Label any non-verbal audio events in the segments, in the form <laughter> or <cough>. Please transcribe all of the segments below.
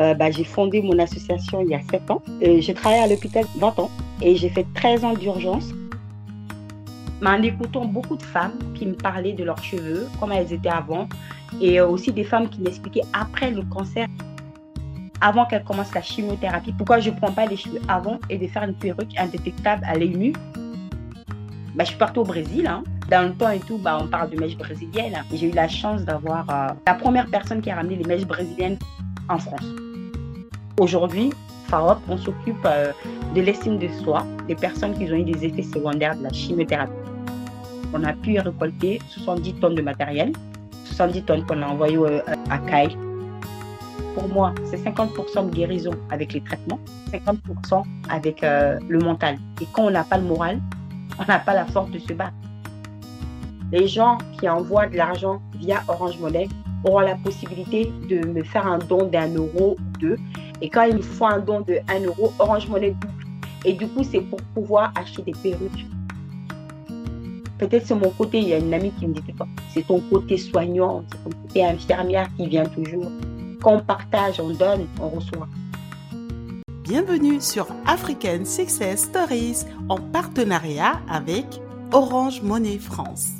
euh, bah, j'ai fondé mon association il y a 7 ans. J'ai travaillé à l'hôpital 20 ans et j'ai fait 13 ans d'urgence. En écoutant beaucoup de femmes qui me parlaient de leurs cheveux, comment elles étaient avant, et aussi des femmes qui m'expliquaient après le cancer, avant qu'elles commencent la chimiothérapie, pourquoi je ne prends pas les cheveux avant et de faire une perruque indétectable à l'œil nu? Bah, je suis partie au Brésil. Hein. Dans le temps et tout, bah, on parle de mèches brésiliennes. J'ai eu la chance d'avoir euh, la première personne qui a ramené les mèches brésiliennes en France. Aujourd'hui, FAROP, on s'occupe euh, de l'estime de soi des personnes qui ont eu des effets secondaires de la chimiothérapie. On a pu récolter 70 tonnes de matériel, 70 tonnes qu'on a envoyées euh, à CAI. Pour moi, c'est 50% de guérison avec les traitements, 50% avec le mental. Et quand on n'a pas le moral, on n'a pas la force de se battre. Les gens qui envoient de l'argent via Orange Money auront la possibilité de me faire un don d'un euro ou deux. Et quand ils me font un don de 1 euro, Orange Money double. Et du coup, c'est pour pouvoir acheter des perruques. Peut-être c'est mon côté, il y a une amie qui me dit c'est ton côté soignant, c'est ton côté infirmière qui vient toujours. Quand on partage, on donne, on reçoit. Bienvenue sur African Success Stories en partenariat avec Orange Monnaie France.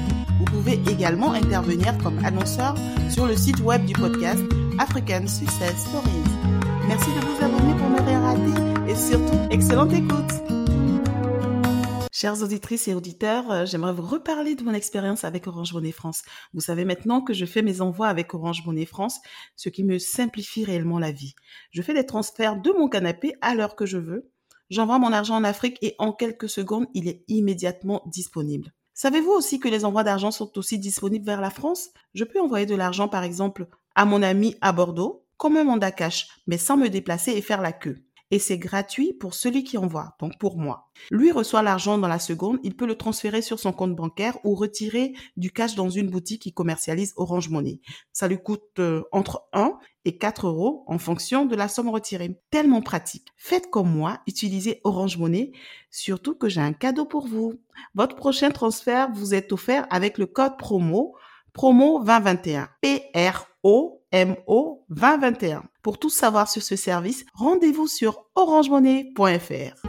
Vous pouvez également intervenir comme annonceur sur le site web du podcast African Success Stories. Merci de vous abonner pour ne rien rater et surtout, excellente écoute. Chères auditrices et auditeurs, euh, j'aimerais vous reparler de mon expérience avec Orange Monnaie France. Vous savez maintenant que je fais mes envois avec Orange Monnaie France, ce qui me simplifie réellement la vie. Je fais des transferts de mon canapé à l'heure que je veux. J'envoie mon argent en Afrique et en quelques secondes, il est immédiatement disponible. Savez-vous aussi que les envois d'argent sont aussi disponibles vers la France? Je peux envoyer de l'argent, par exemple, à mon ami à Bordeaux, comme un mandat cash, mais sans me déplacer et faire la queue. Et c'est gratuit pour celui qui envoie, donc pour moi. Lui reçoit l'argent dans la seconde, il peut le transférer sur son compte bancaire ou retirer du cash dans une boutique qui commercialise Orange Money. Ça lui coûte euh, entre 1 et 4 euros en fonction de la somme retirée. Tellement pratique. Faites comme moi, utilisez Orange Money, surtout que j'ai un cadeau pour vous. Votre prochain transfert vous est offert avec le code promo promo 2021. P-R-O-M-O 2021. Pour tout savoir sur ce service, rendez-vous sur orangemonnaie.fr.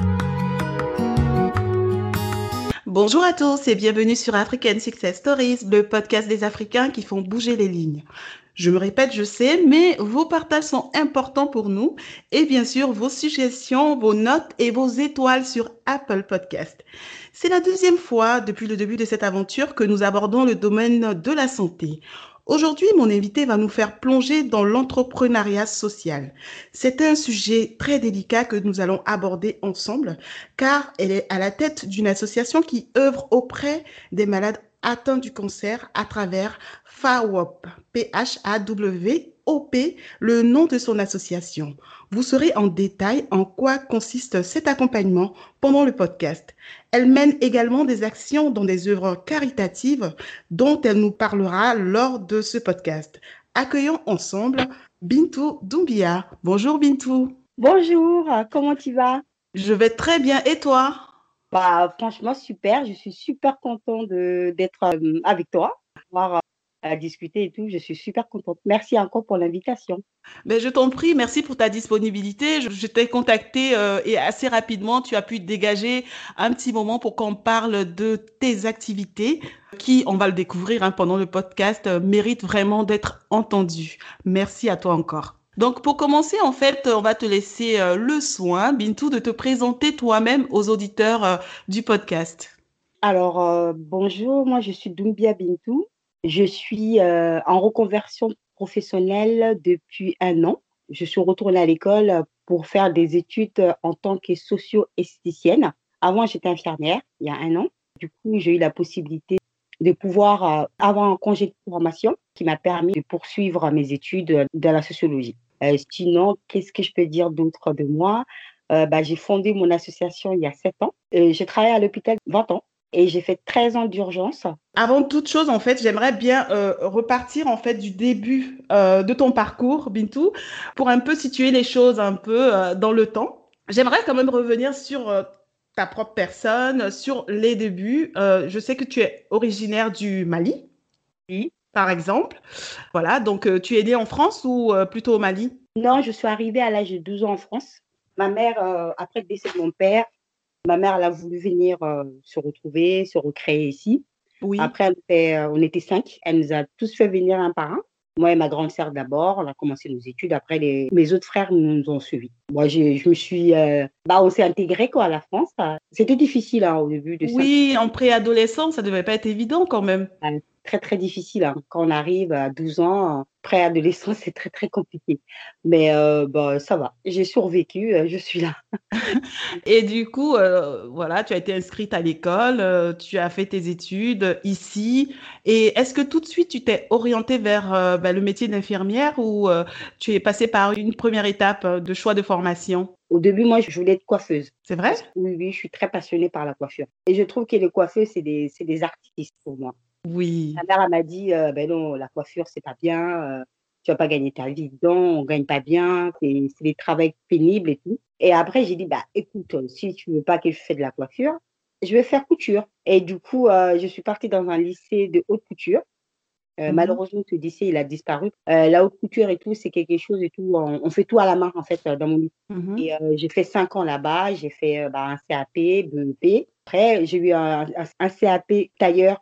Bonjour à tous et bienvenue sur African Success Stories, le podcast des Africains qui font bouger les lignes. Je me répète, je sais, mais vos partages sont importants pour nous et bien sûr vos suggestions, vos notes et vos étoiles sur Apple Podcast. C'est la deuxième fois depuis le début de cette aventure que nous abordons le domaine de la santé. Aujourd'hui, mon invité va nous faire plonger dans l'entrepreneuriat social. C'est un sujet très délicat que nous allons aborder ensemble car elle est à la tête d'une association qui œuvre auprès des malades atteints du cancer à travers FAWOP, P-H-A-W-O-P, le nom de son association. Vous saurez en détail en quoi consiste cet accompagnement pendant le podcast. Elle mène également des actions dans des œuvres caritatives dont elle nous parlera lors de ce podcast. Accueillons ensemble Bintou Doumbia. Bonjour Bintou. Bonjour, comment tu vas? Je vais très bien et toi? Bah, franchement, super. Je suis super content d'être euh, avec toi, pouvoir à discuter et tout. Je suis super contente. Merci encore pour l'invitation. Mais ben, je t'en prie, merci pour ta disponibilité. Je, t'ai contacté euh, et assez rapidement, tu as pu dégager un petit moment pour qu'on parle de tes activités qui, on va le découvrir hein, pendant le podcast, euh, méritent vraiment d'être entendues. Merci à toi encore. Donc pour commencer, en fait, on va te laisser euh, le soin, Bintou, de te présenter toi-même aux auditeurs du podcast. Alors, bonjour, moi je suis Doumbia Bintou. Je suis euh, en reconversion professionnelle depuis un an. Je suis retournée à l'école pour faire des études en tant que socio-esthéticienne. Avant, j'étais infirmière il y a un an. Du coup, j'ai eu la possibilité de pouvoir euh, avoir un congé de formation qui m'a permis de poursuivre mes études de la sociologie. Euh, sinon, qu'est-ce que je peux dire d'autre de moi? Euh, bah, J'ai fondé mon association il y a 7 ans. j'ai travaillé à l'hôpital 20 ans et j'ai fait 13 ans d'urgence. Avant toute chose, en fait, j'aimerais bien repartir en fait du début de ton parcours, Bintou, pour un peu situer les choses un peu dans le temps. J'aimerais quand même revenir sur ta propre personne, sur les débuts. je sais que tu es originaire du Mali, oui. par exemple. Voilà, donc tu es née en France ou plutôt au Mali? Non, je suis arrivée à l'âge de 12 ans en France. Ma mère, après le décès de mon père, Ma mère, elle a voulu venir euh, se retrouver, se recréer ici. Oui. Après, euh, on était cinq. Elle nous a tous fait venir un par un. Moi et ma grande sœur d'abord, on a commencé nos études. Après, les, mes autres frères nous ont suivis. Moi, je me suis, euh, bah, on s'est intégré quoi à la France. C'était difficile hein, au début de ça. Oui, en préadolescence, ça devait pas être évident quand même. Très très difficile hein. quand on arrive à 12 ans préadolescence, <laughs> c'est très, très compliqué. Mais euh, bah, ça va, j'ai survécu, euh, je suis là. <laughs> Et du coup, euh, voilà, tu as été inscrite à l'école, tu as fait tes études ici. Et est-ce que tout de suite, tu t'es orientée vers bah, le métier d'infirmière ou tu es passée par une première étape de choix de formation? Au début, moi, je voulais être coiffeuse. C'est vrai? Oui, oui, je suis très passionnée par la coiffure. Et je trouve que les coiffeuses, c'est des, des artistes pour moi. Oui. Ma mère m'a dit, euh, ben non, la coiffure, c'est pas bien, euh, tu vas pas gagner ta vie dedans, on gagne pas bien, c'est des travaux pénibles et tout. Et après, j'ai dit, bah, écoute, si tu veux pas que je fasse de la coiffure, je vais faire couture. Et du coup, je suis partie dans un lycée de haute couture. Mmh malheureusement, ce lycée, il a disparu. la haute couture et tout, c'est quelque chose et tout. On, fait tout à la main, en fait, dans mon lycée. Mmh et j'ai fait cinq ans là-bas. J'ai fait bah, un CAP, BEP. Après, j'ai eu un, un CAP tailleur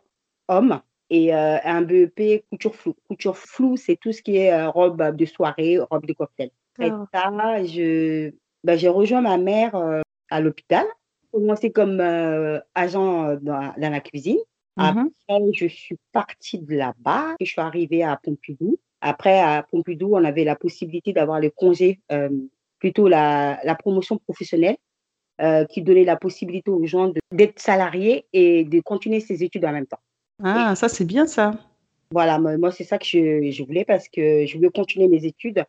homme et euh, un BEP couture floue. Couture floue, c'est tout ce qui est euh, robe de soirée, robe de cocktail. Et ah. ça, je, ben, j'ai rejoint ma mère euh, à l'hôpital. Commencé comme agent dans, la cuisine. Mm-hmm. Après, je suis partie de là-bas et je suis arrivée à Pompidou. Après, à Pompidou, on avait la possibilité d'avoir le congé, plutôt la, la, promotion professionnelle, qui donnait la possibilité aux gens d'être salariés et de continuer ses études en même temps. Ah, ça, c'est bien ça. Voilà, moi, c'est ça que je, voulais parce que je voulais continuer mes études.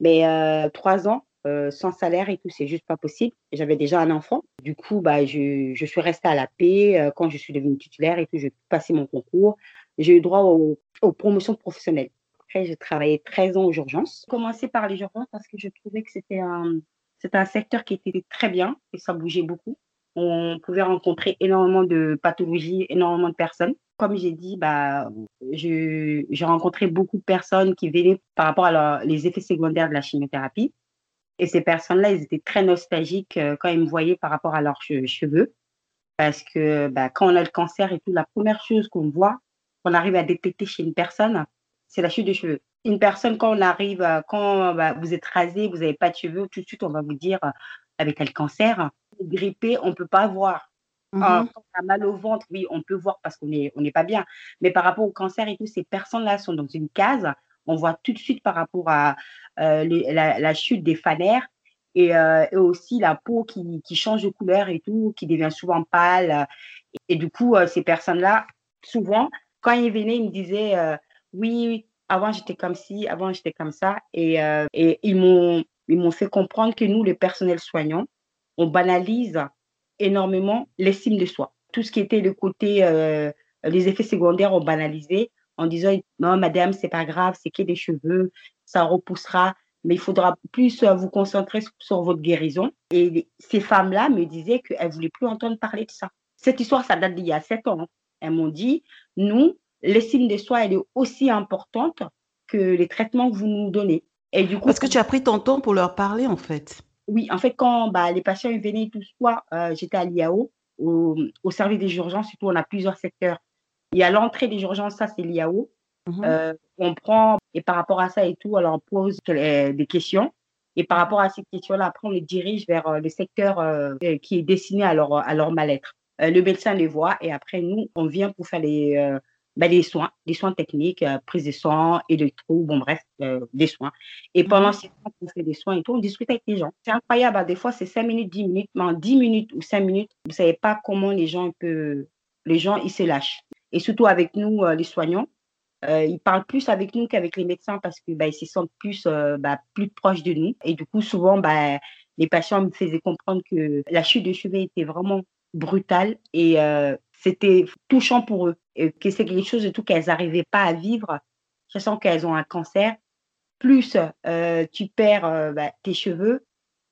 Mais euh, trois ans euh, sans salaire et tout, c'est juste pas possible. J'avais déjà un enfant. Du coup, bah, je, suis restée à la paix. Euh, quand je suis devenue titulaire et tout, j'ai passé mon concours. J'ai eu droit aux, promotions professionnelles. Après, j'ai travaillé 13 ans aux urgences. J'ai commencé par les urgences parce que je trouvais que c'était un, c'était un secteur qui était très bien et ça bougeait beaucoup. On pouvait rencontrer énormément de pathologies, énormément de personnes. Comme j'ai dit, bah, j'ai rencontré beaucoup de personnes qui venaient par rapport à les effets secondaires de la chimiothérapie. Et ces personnes-là, ils étaient très nostalgiques euh, quand ils me voyaient par rapport à leurs cheveux. Parce que bah, quand on a le cancer et tout, la première chose qu'on voit, qu'on arrive à détecter chez une personne, c'est la chute de cheveux. Une personne, quand on arrive, quand bah, vous êtes rasé, vous n'avez pas de cheveux, tout de suite, on va vous dire, avec le cancer, grippé, on ne peut pas voir. Mmh quand on a mal au ventre, oui, on peut voir parce qu'on n'est on pas bien. Mais par rapport au cancer et tout, ces personnes-là sont dans une case. On voit tout de suite par rapport à euh, la, chute des fanères euh, et, aussi la peau qui, qui, change de couleur et tout, qui devient souvent pâle. Et, du coup, euh, ces personnes-là, souvent, quand ils venaient, ils me disaient Oui, avant j'étais comme ci, avant j'étais comme ça. Et, et ils m'ont fait comprendre que nous, les personnels soignants, on banalise énormément l'estime de soi. Tout ce qui était le côté, euh, les effets secondaires, on banalisé en disant non, madame, c'est pas grave, c'est que des cheveux, ça repoussera, mais il faudra plus euh, vous concentrer sur votre guérison. Et ces femmes-là me disaient qu'elles ne voulaient plus entendre parler de ça. Cette histoire, ça date d'il y a sept ans. Hein. Elles m'ont dit nous, l'estime de soi, elle est aussi importante que les traitements que vous nous donnez. Et du coup, Parce que tu as pris ton temps pour leur parler, en fait. Oui, en fait, quand bah, les patients venaient tout soir, euh, j'étais à l'IAO, au, service des urgences, surtout on a plusieurs secteurs. Il y a l'entrée des urgences, ça c'est l'IAO. Mhm. Euh, on prend, et par rapport à ça et tout, alors on pose des questions. Et par rapport à ces questions-là, après, on les dirige vers euh, le secteur qui est destiné à leur, à leur mal-être. le médecin les voit et après, nous, on vient pour faire les, ben, les soins, les soins techniques, euh, prise de sang, électro, bon bref, euh, des soins. Et mmh pendant ces temps qu'on fait des soins et tout, on discute avec les gens. C'est incroyable, hein, des fois c'est 5 minutes, 10 minutes, mais en 10 minutes ou 5 minutes, vous ne savez pas comment les gens peuvent, les gens, ils se lâchent. Et surtout avec nous, euh, les soignants, Euh, ils parlent plus avec nous qu'avec les médecins parce que bah, ils se sentent plus, euh, bah, plus proches de nous. Et du coup, souvent, bah, les patients me faisaient comprendre que la chute de cheveux était vraiment brutale et euh, c'était touchant pour eux. Et que c'est quelque chose de tout qu'elles n'arrivaient pas à vivre, sachant qu'elles ont un cancer. Plus tu perds bah, tes cheveux,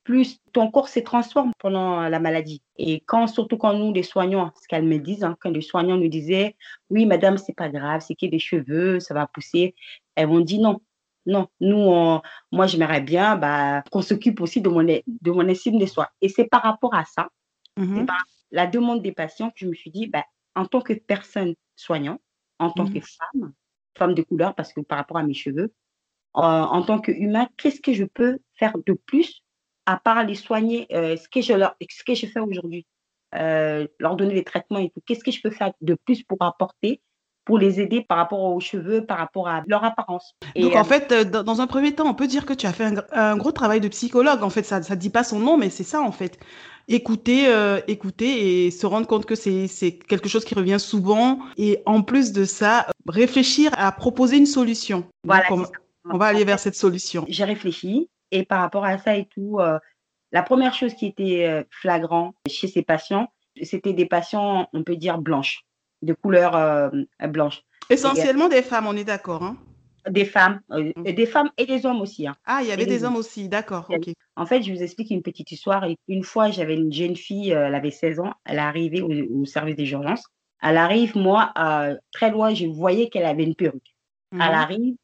plus ton corps se transforme pendant la maladie. Et quand, surtout quand nous, les soignants, ce qu'elles me disent, hein, quand les soignants nous disaient, oui, madame, c'est pas grave, c'est qu'il y a des cheveux, ça va pousser, elles m'ont dit non. Non, nous, moi, j'aimerais bien bah, qu'on s'occupe aussi de mon, de mon estime de soi. Et c'est par rapport à ça, mmh par la demande des patients je me suis dit, bah, en tant que personne soignante, en tant mmh que femme, femme de couleur, parce que par rapport à mes cheveux, en tant qu'humain, qu'est-ce que je peux faire de plus à part les soigner, euh, ce, que je leur, ce que je fais aujourd'hui, euh, leur donner des traitements et tout, qu'est-ce que je peux faire de plus pour apporter pour les aider par rapport aux cheveux, par rapport à leur apparence? Donc, en euh, fait, dans un premier temps, on peut dire que tu as fait un, gros travail de psychologue. En fait, ça ne dit pas son nom, mais c'est ça, en fait. Écouter, écouter et se rendre compte que c'est quelque chose qui revient souvent. Et en plus de ça, réfléchir à proposer une solution. Voilà. on, va aller vers cette solution. J'ai réfléchi. Et par rapport à ça et tout, euh, la première chose qui était euh, flagrant chez ces patients, c'était des patients, on peut dire, blanches, de couleur euh, blanche. Essentiellement des femmes, on est d'accord. Hein des femmes, mmh. des femmes et des hommes aussi. Hein. Ah, il y avait des, hommes aussi, d'accord. En fait, je vous explique une petite histoire. Une fois, j'avais une jeune fille, elle avait 16 ans, elle est arrivée au, service des urgences. Elle arrive, moi, très loin, je voyais qu'elle avait une perruque. Elle mmh arrive,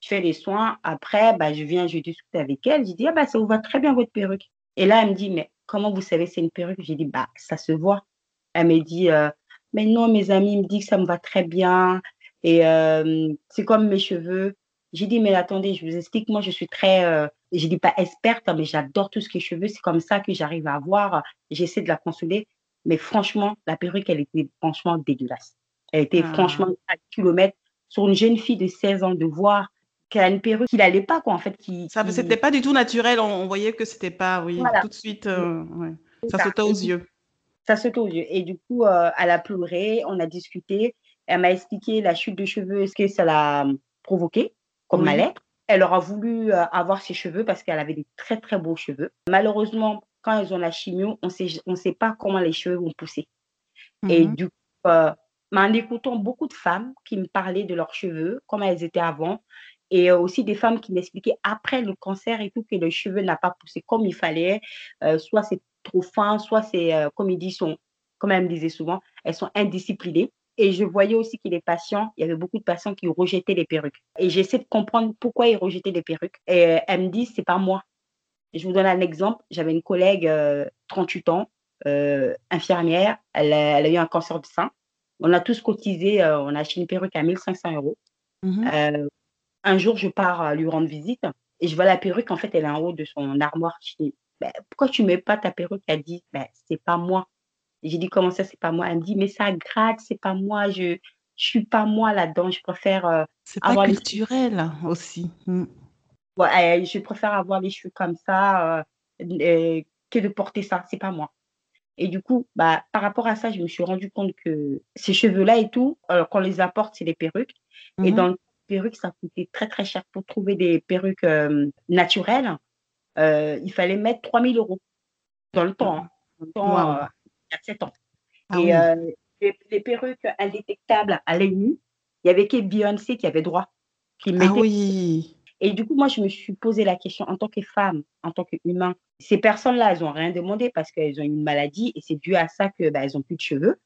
je fais les soins. Après, bah, je viens, je discute avec elle. Je dis, ah, bah, ça vous va très bien votre perruque. Et là, elle me dit, mais comment vous savez c'est une perruque? J'ai dit, bah, ça se voit. Elle me dit, euh, mais non, mes amis me disent que ça me va très bien. Et c'est comme mes cheveux. J'ai dit, mais attendez, je vous explique, moi, je suis très, euh, je dis pas experte, mais j'adore tout ce qui est cheveux. C'est comme ça que j'arrive à voir. J'essaie de la consoler. Mais franchement, la perruque, elle était franchement dégueulasse. Elle était ah. franchement à kilomètres. Sur une jeune fille de 16 ans, de voir qui a une perruque qui n'allait pas, quoi, en fait. Qui, ça, c'était pas du tout naturel. On, voyait que c'était pas, oui, tout de suite, euh, ça, sautait aux yeux. Ça sautait aux yeux. Et du coup, euh, elle a pleuré, on a discuté. Elle m'a expliqué la chute de cheveux, ce que ça l'a provoqué comme mal Elle aura voulu euh, avoir ses cheveux parce qu'elle avait des très, très beaux cheveux. Malheureusement, quand elles ont la chimio, on ne sait pas comment les cheveux vont pousser. Et mhm. du coup, en écoutant beaucoup de femmes qui me parlaient de leurs cheveux, comment elles étaient avant, et aussi des femmes qui m'expliquaient après le cancer et tout que le cheveu n'a pas poussé comme il fallait. soit c'est trop fin, soit c'est, comme ils disent, sont, comme elle me disait souvent, elles sont indisciplinées. Et je voyais aussi que les patients, il y avait beaucoup de patients qui rejetaient les perruques. Et j'essaie de comprendre pourquoi ils rejetaient les perruques. Et elle me dit, c'est pas moi. Je vous donne un exemple. J'avais une collègue, 38 ans, infirmière. Elle a, elle a, eu un cancer du sein. On a tous cotisé, on a acheté une perruque à 1500 euros. Mmh un jour, je pars lui rendre visite et je vois la perruque, en fait, elle est en haut de son armoire. Je dis, pourquoi tu ne mets pas ta perruque Elle dit, ben, c'est pas moi. J'ai dit, comment ça, c'est pas moi? Elle me dit, mais ça gratte, c'est pas moi, je ne suis pas moi là-dedans, je préfère. Euh, c'est pas culturel aussi. Ouais, je préfère avoir les cheveux comme ça euh, que de porter ça, c'est pas moi. Et du coup, bah, par rapport à ça, je me suis rendu compte que ces cheveux-là et tout, euh, qu'on les apporte, c'est les perruques. Et mmh dans le perruques, ça coûtait très, très cher. Pour trouver des perruques euh, naturelles, euh, il fallait mettre 3000 euros dans le temps, hein. temps euh, il y a 7 ans. Ah et les, perruques indétectables à l'œil nu, il y avait que Beyoncé qui avait droit. Qui ah oui. Et du coup, moi, je me suis posé la question en tant que femme, en tant qu'humain. Ces personnes-là, elles n'ont rien demandé parce qu'elles ont une maladie et c'est dû à ça qu'elles bah, n'ont plus de cheveux.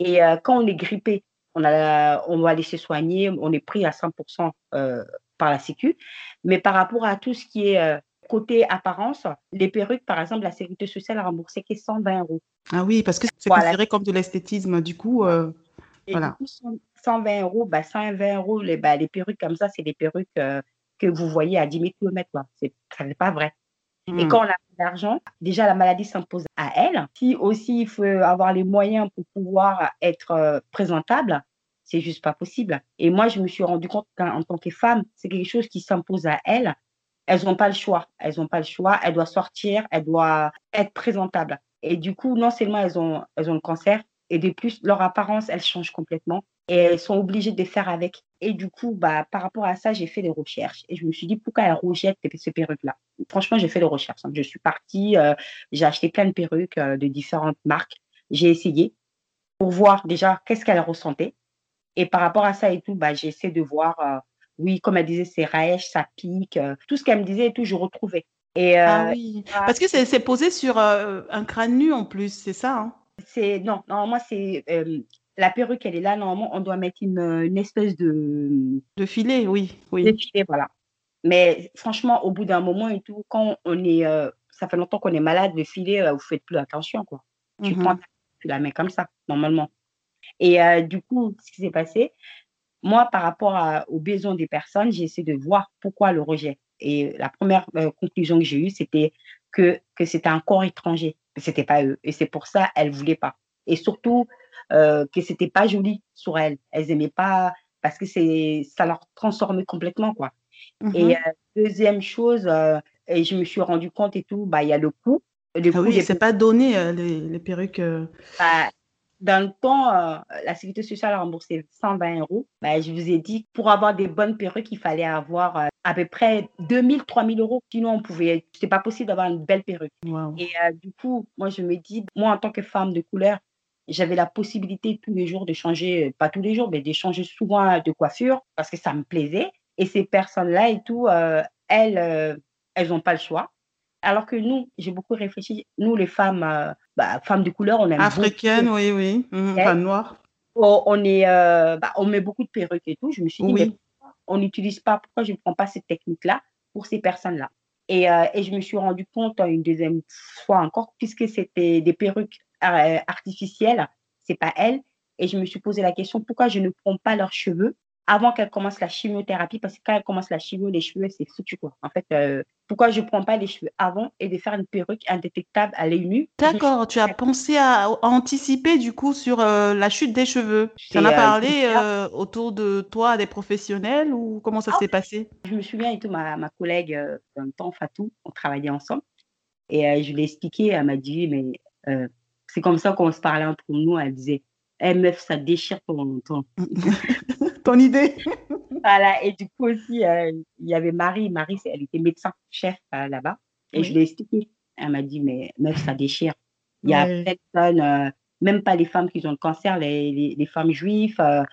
Et quand on est grippé, on, a, on va aller se soigner, on est pris à 100% euh, par la Sécu. Mais par rapport à tout ce qui est euh, côté apparence, les perruques, par exemple, la sécurité sociale a remboursé que 120 euros. Ah oui, parce que c'est considéré comme de l'esthétisme, du coup. Euh, voilà. 120 euros, bah, 120 euros, les, bah, les perruques comme ça, c'est des perruques que vous voyez à 10 000 km. Ce n'est pas vrai. Et hmm. quand on a l'argent, déjà la maladie s'impose à elle. Si aussi il faut avoir les moyens pour pouvoir être euh, présentable, c'est juste pas possible. Et moi, je me suis rendu compte qu'en tant que femme, c'est quelque chose qui s'impose à elle. Elles n'ont pas le choix. Elles n'ont pas le choix. Elles doivent sortir. Elles doivent être présentables. Et du coup, non seulement elles ont, elles ont le cancer, et de plus, leur apparence, elle change complètement. et elles sont obligées de faire avec. Et du coup, bah, par rapport à ça, j'ai fait des recherches et je me suis dit pourquoi elles rejettent ces perruques-là? Franchement, j'ai fait des recherches. Hein. Je suis partie, euh, j'ai acheté plein de perruques euh, de différentes marques. J'ai essayé pour voir déjà qu'est-ce qu'elles ressentaient. Et par rapport à ça et tout, bah, j'ai essayé de voir, euh, oui, comme elle disait, c'est rêche, ça pique, tout ce qu'elle me disait et tout, je retrouvais. Et, ah oui, parce que c'est posé sur un crâne nu en plus, c'est ça hein? C'est non, moi c'est la perruque, elle est là. Normalement, on doit mettre une, espèce de. De filet, oui. oui. De filet, voilà. Mais franchement, au bout d'un moment et tout, quand on est. Euh, ça fait longtemps qu'on est malade, le filet, vous euh, vous faites plus attention, quoi. Tu mhm. prends, tu la mets comme ça, normalement. Et euh, du coup, ce qui s'est passé, moi, par rapport aux besoins des personnes, j'ai essayé de voir pourquoi le rejet. Et la première conclusion que j'ai eue, c'était que, que c'était un corps étranger. C'était pas eux. Et c'est pour ça, elles ne voulaient pas. Et surtout, euh, que c'était pas joli sur elles. Elles aimaient pas parce que c'est ça leur transformait complètement quoi. Et mmh euh, deuxième chose, euh, et je me suis rendu compte et tout, bah il y a le coût. Le ah oui, c'est pas donné les, les, perruques. Bah, dans le temps, la sécurité sociale a remboursé 120 euros. Bah, je vous ai dit, pour avoir des bonnes perruques, il fallait avoir à peu près 2000, 3000 euros. Sinon, on pouvait, c'était pas possible d'avoir une belle perruque. Et du coup, moi, je me dis, moi, en tant que femme de couleur, j'avais la possibilité tous les jours de changer, pas tous les jours, mais de changer souvent de coiffure parce que ça me plaisait. Et ces personnes-là et tout, euh, elles, euh, elles n'ont pas le choix. Alors que nous, j'ai beaucoup réfléchi, nous les femmes, euh, bah, femmes de couleur, on aime Africaines, oui, oui, mmh, femmes noires. Oh, on, est, bah, on met beaucoup de perruques et tout. Je me suis dit, mais on n'utilise pas, pourquoi je ne prends pas cette technique-là pour ces personnes-là? Et, et, je me suis rendu compte une deuxième fois encore, puisque c'était des perruques euh, artificielle, c'est pas elle. Et je me suis posé la question pourquoi je ne prends pas leurs cheveux? Avant qu'elle commence la chimiothérapie parce que quand elle commence la chimio, les cheveux, c'est foutu quoi. En fait, euh, pourquoi je ne prends pas les cheveux avant et de faire une perruque indétectable à l'œil nu? D'accord, tu as pensé à, anticiper du coup sur euh, la chute des cheveux. Tu en as parlé autour de toi des professionnels ou comment ça ah s'est passé? Je me souviens et tout, ma, ma collègue d'un temps, Fatou, on travaillait ensemble et je lui ai expliqué, elle m'a dit, mais c'est comme ça qu'on se parlait entre nous. Elle disait hey, meuf, ça déchire ton, ton... <laughs> ton idée? <laughs> voilà. Et du coup aussi, euh, il y avait Marie. Marie, elle était médecin chef euh, là-bas. Et je lui ai expliqué. Elle m'a dit mais meuf, ça déchire. Il y a personne, euh, même pas les femmes qui ont le cancer, les, les, femmes juives, par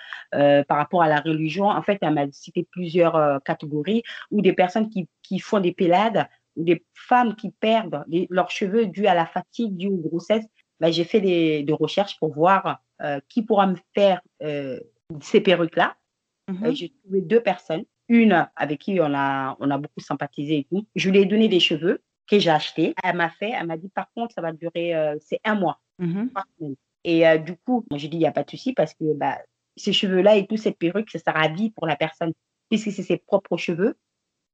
rapport à la religion. En fait, elle m'a cité plusieurs catégories ou des personnes qui, qui font des pélades ou des femmes qui perdent leurs cheveux dû à la fatigue, dû aux grossesses. Bah, j'ai fait des, recherches pour voir euh, qui pourra me faire euh, ces perruques-là. Mhm. Euh, j'ai trouvé deux personnes. Une avec qui on a, on a beaucoup sympathisé et tout. Je lui ai donné des cheveux que j'ai achetés. Elle m'a fait, elle m'a dit par contre, ça va durer, c'est un mois. Mhm. Et du coup, j'ai dit, il n'y a pas de souci parce que bah, ces cheveux-là et tout, cette perruque, ça sera à vie pour la personne. Puisque c'est ses propres cheveux,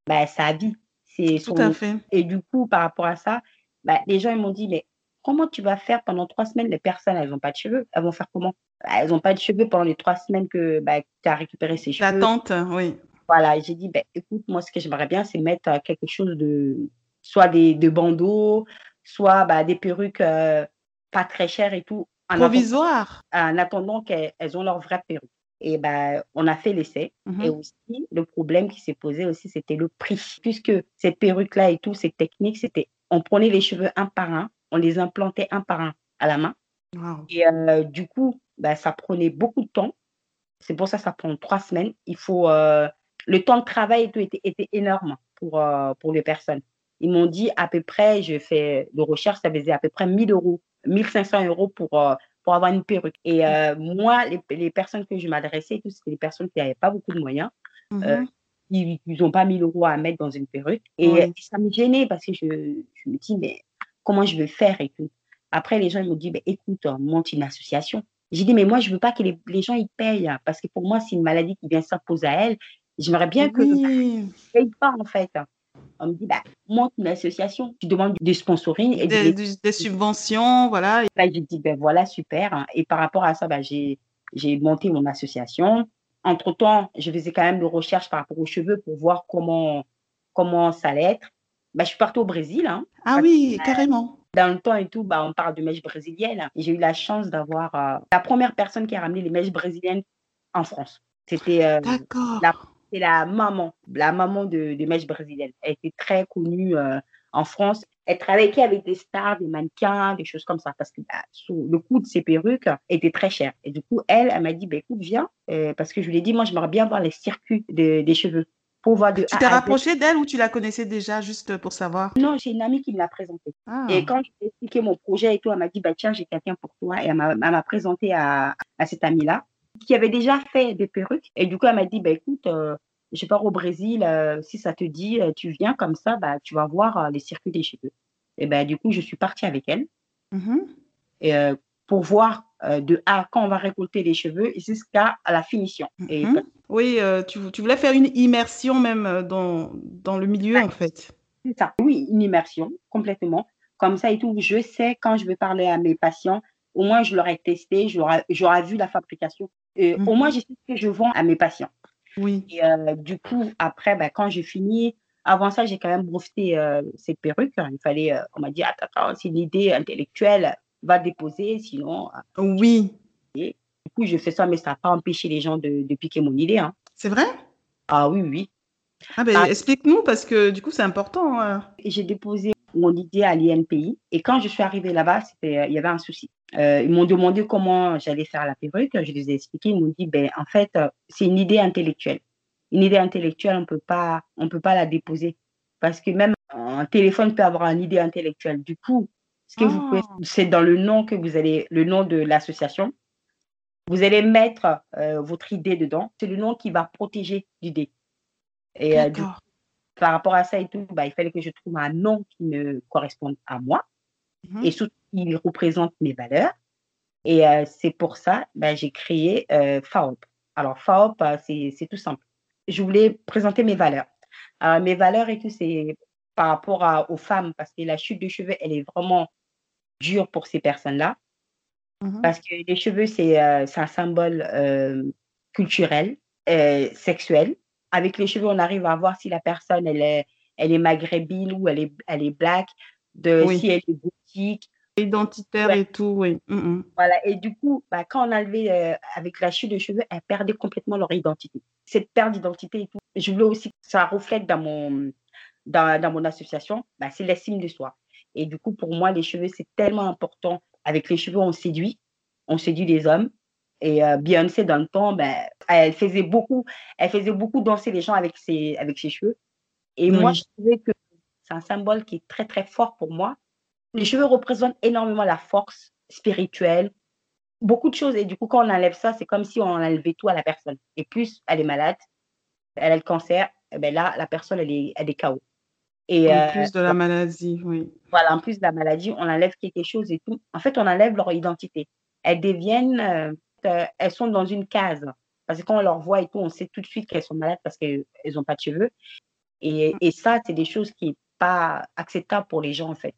bah, ça a vie. C'est Tout à fait. Et du coup, par rapport à ça, bah, les gens ils m'ont dit, mais comment tu vas faire pendant trois semaines Les personnes, elles n'ont pas de cheveux. Elles vont faire comment? Elles n'ont pas de cheveux pendant les trois semaines que bah, tu as récupéré ces cheveux. L'attente, oui. Voilà, j'ai dit, bah, écoute, moi, ce que j'aimerais bien, c'est mettre euh, quelque chose de, soit des de bandeaux, soit bah, des perruques euh, pas très chères et tout. Provisoire. En attendant qu'elles ont leur vraie perruque. Et ben, on a fait l'essai. Mhm. Et aussi, le problème qui s'est posé aussi, c'était le prix. Puisque cette perruque-là et tout, ces techniques, c'était, on prenait les cheveux un par un on les implantait un par un à la main. Et euh, du coup, bah, ça prenait beaucoup de temps. C'est pour ça que ça prend trois semaines. Il faut, euh, le temps de travail était, était énorme pour, euh, pour les personnes. Ils m'ont dit à peu près, je fais de recherche, ça faisait à peu près 1000 euros, 1500 euros pour, pour avoir une perruque. Et moi, les, personnes que je m'adressais, c'était des personnes qui n'avaient pas beaucoup de moyens. Mmh ils n'ont pas 1000 euros à mettre dans une perruque. Et, ça me gênait parce que je, je me dis, mais comment je vais faire et tout. Après, les gens ils me disent, bah, écoute, on monte une association. J'ai dit, mais moi, je ne veux pas que les, gens ils payent, hein, parce que pour moi, c'est une maladie qui vient s'imposer à elle. J'aimerais bien que ne payent pas, en fait. On me dit, bah, monte une association, tu demandes du sponsoring. Et des, subventions, voilà. Là, j'ai dit, ben voilà, super. Et par rapport à ça, bah, j'ai monté mon association. Entre-temps, je faisais quand même de recherches par rapport aux cheveux pour voir comment, comment ça allait être. Bah, je suis partie au Brésil. Hein, ah oui, carrément. Dans le temps et tout, bah, on parle de mèches brésiliennes. J'ai eu la chance d'avoir euh, la première personne qui a ramené les mèches brésiliennes en France. C'était euh, D'accord. la, c'est la maman, la maman de, de Mèche brésilienne. Elle était très connue euh, en France. Elle travaillait avec des stars, des mannequins, des choses comme ça, parce que bah, sous- le coût de ses perruques était très cher. Et du coup, elle, elle m'a dit, bah, écoute, viens, euh, parce que je lui ai dit, moi, j'aimerais bien voir les circuits de- des cheveux de Tu t'es à Z. rapproché d'elle ou tu la connaissais déjà juste pour savoir? Non, j'ai une amie qui me l'a présenté. Ah. Et quand je lui ai expliqué mon projet et tout, elle m'a dit, bah, tiens, j'ai quelqu'un pour toi. Et elle m'a présenté à, à cette amie-là, qui avait déjà fait des perruques. Et du coup, elle m'a dit, bah, écoute, euh, je pars au Brésil, euh, si ça te dit, euh, tu viens comme ça, bah, tu vas voir euh, les circuits des cheveux. Et ben, du coup, je suis partie avec elle Mhm. et, euh, pour voir de A quand on va récolter les cheveux jusqu'à la finition. Et Mhm. Oui, euh, tu, tu voulais faire une immersion même euh, dans, dans le milieu en fait. C'est ça. Oui, une immersion, complètement. Comme ça et tout, je sais quand je vais parler à mes patients, au moins je l'aurai testé, j'aurai vu la fabrication. Et Au Mhm. moins, je sais ce que je vends à mes patients. Oui. Et euh, du coup, après, ben, quand j'ai fini, avant ça, j'ai quand même breveté euh, cette perruque. Il fallait, euh, on m'a dit, attends, c'est une idée intellectuelle, va déposer, sinon. euh, Oui. Du coup, je fais ça, mais ça n'a pas empêché les gens de, de piquer mon idée. Hein. C'est vrai? Ah oui, oui. Ah ben, Ah. explique-nous parce que du coup, c'est important. hein. J'ai déposé mon idée à l'INPI. Et quand je suis arrivée là-bas, c'était, euh, il y avait un souci. Euh, ils m'ont demandé comment j'allais faire la perruque. Je les ai expliqué. Ils m'ont dit, ben, en fait, euh, c'est une idée intellectuelle. Une idée intellectuelle, on peut pas, on peut pas la déposer. Parce que même un téléphone peut avoir une idée intellectuelle. Du coup, ce que vous pouvez, Ah. c'est dans le nom que vous allez, le nom de l'association. Vous allez mettre euh, votre idée dedans. C'est le nom qui va protéger l'idée. Et euh, du par rapport à ça et tout, bah, il fallait que je trouve un nom qui me corresponde à moi Mhm. et surtout qui représente mes valeurs. Et euh, c'est pour ça bah, j'ai créé FAOP. Alors, FAOP, c'est c'est tout simple. Je voulais présenter mes valeurs. Alors, mes valeurs et tout, c'est par rapport à- aux femmes, parce que la chute de cheveux, elle est vraiment dure pour ces personnes-là. Mhm. Parce que les cheveux, c'est euh, un symbole euh, culturel, euh, sexuel. Avec les cheveux, on arrive à voir si la personne, elle est, elle est maghrébine ou elle est, elle est black, de, Oui. si elle est gothique. Identitaire Ouais. et tout, oui. Mhm. Voilà. Et du coup, bah, quand on levé euh, avec la chute de cheveux, elles perdaient complètement leur identité. Cette perte d'identité et tout, je voulais aussi que ça reflète dans mon, dans, dans mon association, bah, c'est l'estime de soi. Et du coup, pour moi, les cheveux, c'est tellement important. Avec les cheveux, on séduit, on séduit les hommes. Et euh, Beyoncé, dans le temps, ben, elle faisait beaucoup, elle faisait beaucoup danser les gens avec ses, avec ses cheveux. Et moi, je trouvais que c'est un symbole qui est très, très fort pour moi. Les cheveux représentent énormément la force spirituelle, beaucoup de choses. Et du coup, quand on enlève ça, c'est comme si on enlevait tout à la personne. Et plus elle est malade, elle a le cancer, eh ben là, la personne, elle est, elle est KO. Et En euh, plus de la maladie, oui. voilà, en plus de la maladie, on enlève quelque chose et tout. En fait, on enlève leur identité. Elles deviennent, euh, euh, elles sont dans une case. Parce que quand on leur voit et tout, on sait tout de suite qu'elles sont malades parce qu'elles n'ont pas de cheveux. Et, et ça, c'est des choses qui sont pas acceptables pour les gens, en fait.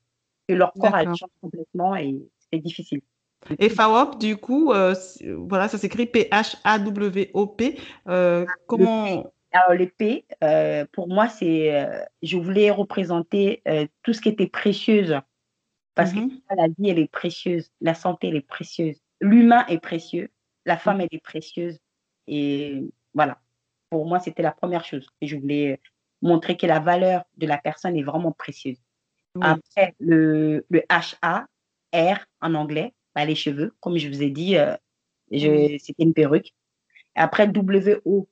Que leur corps, elle change complètement et c'est difficile. Et FAWOP, du coup, euh, voilà, ça s'écrit P-H-A-W-O-P. Euh, comment. Alors, le P, euh, pour moi, c'est, euh, je voulais représenter euh, tout ce qui était précieuse. Parce Mhm. que la vie, elle est précieuse. La santé, elle est précieuse. L'humain est précieux. La femme, elle est précieuse. Et voilà. Pour moi, c'était la première chose je voulais montrer que la valeur de la personne est vraiment précieuse. Oui. Après, le, le H-A-R en anglais, bah, les cheveux, comme je vous ai dit, c'était une perruque. Après, W-O,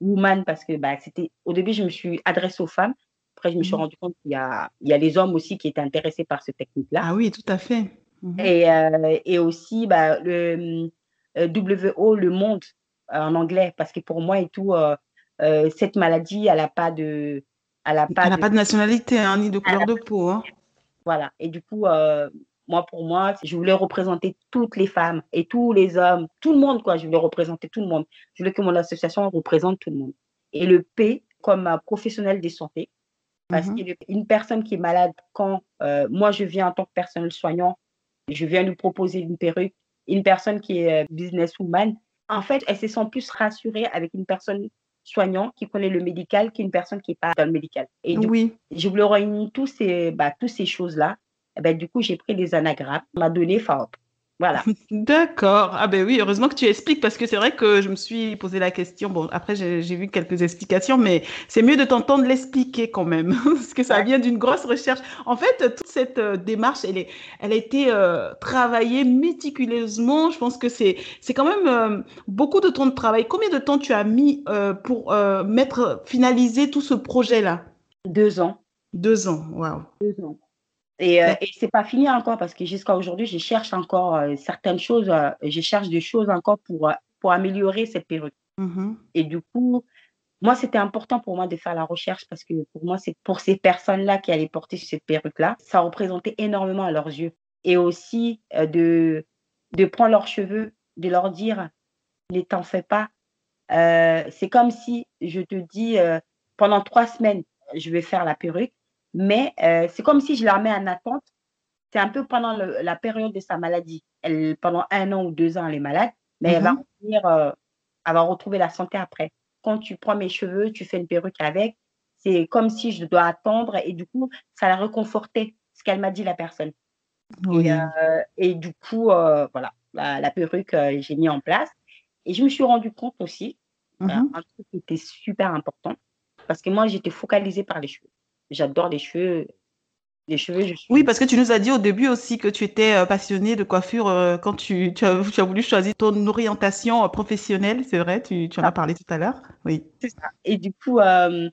woman, parce que bah, c'était, au début, je me suis adressée aux femmes. Après, je me suis Mhm. rendu compte qu'il y a, il y a les hommes aussi qui étaient intéressés par cette technique-là. Ah oui, tout à fait. Mhm. Et, euh, et aussi, bah, le euh, W-O, le monde euh, en anglais, parce que pour moi et tout, euh, euh, cette maladie, elle n'a pas de. Elle pas n'a de- pas de nationalité, hein, ni de couleur de peau. hein. Voilà. Et du coup, moi, pour moi, je voulais représenter toutes les femmes et tous les hommes, tout le monde, quoi. Je voulais représenter tout le monde. Je voulais que mon association représente tout le monde. Et le P, comme euh, professionnel de santé, parce Mhm. qu'une personne qui est malade, quand euh, moi, je viens en tant que personnel soignant, je viens lui proposer une perruque, une personne qui est euh, businesswoman, en fait, elle se sent plus rassurée avec une personne soignant qui connaît le médical qu'une personne qui n'est pas dans le médical. Et du Oui. je voulais réunir tous ces, bah, toutes ces choses-là. Eh ben, du coup, j'ai pris des anagrammes, on m'a donné FAOP. Voilà. <laughs> D'accord. Ah ben oui, heureusement que tu expliques parce que c'est vrai que je me suis posé la question. Bon, après j'ai vu quelques explications, mais c'est mieux de t'entendre l'expliquer quand même <laughs> parce que ça Ouais. vient d'une grosse recherche. En fait, toute cette euh, démarche, elle est, elle a été euh, travaillée méticuleusement. Je pense que c'est, c'est quand même euh, beaucoup de temps de travail. Combien de temps tu as mis pour mettre, finaliser tout ce projet-là? Deux ans. Deux ans. Waouh. Deux ans. Et, euh, et c'est pas fini encore parce que jusqu'à aujourd'hui, je cherche encore euh, certaines choses. euh, je cherche des choses encore pour, euh, pour améliorer cette perruque. Mhm. Et du coup, moi, c'était important pour moi de faire la recherche parce que pour moi, c'est pour ces personnes-là qui allaient porter cette perruque-là, ça représentait énormément à leurs yeux. Et aussi euh, de, de prendre leurs cheveux, de leur dire, ne t'en fais pas. Euh, c'est comme si je te dis, euh, pendant trois semaines, je vais faire la perruque, mais euh, c'est comme si je la mets en attente. C'est un peu pendant le- la période de sa maladie. Elle, pendant un an ou deux ans, elle est malade, mais elle va Mhm. revenir, euh, elle va retrouver la santé après. Quand tu prends mes cheveux, tu fais une perruque avec, c'est comme si je dois attendre et du coup, ça la réconfortait, ce qu'elle m'a dit la personne. Et, euh, et du coup, voilà, la, la perruque, j'ai mis en place. Et je me suis rendu compte aussi, Mhm. un truc qui était super important, parce que moi, j'étais focalisée par les cheveux. J'adore les cheveux. Les cheveux, je Oui, parce que tu nous as dit au début aussi que tu étais euh, passionnée de coiffure euh, quand tu, tu as, tu as voulu choisir ton orientation euh, professionnelle, c'est vrai, tu, tu en as parlé tout à l'heure. Oui. c'est ça. Et du coup, euh,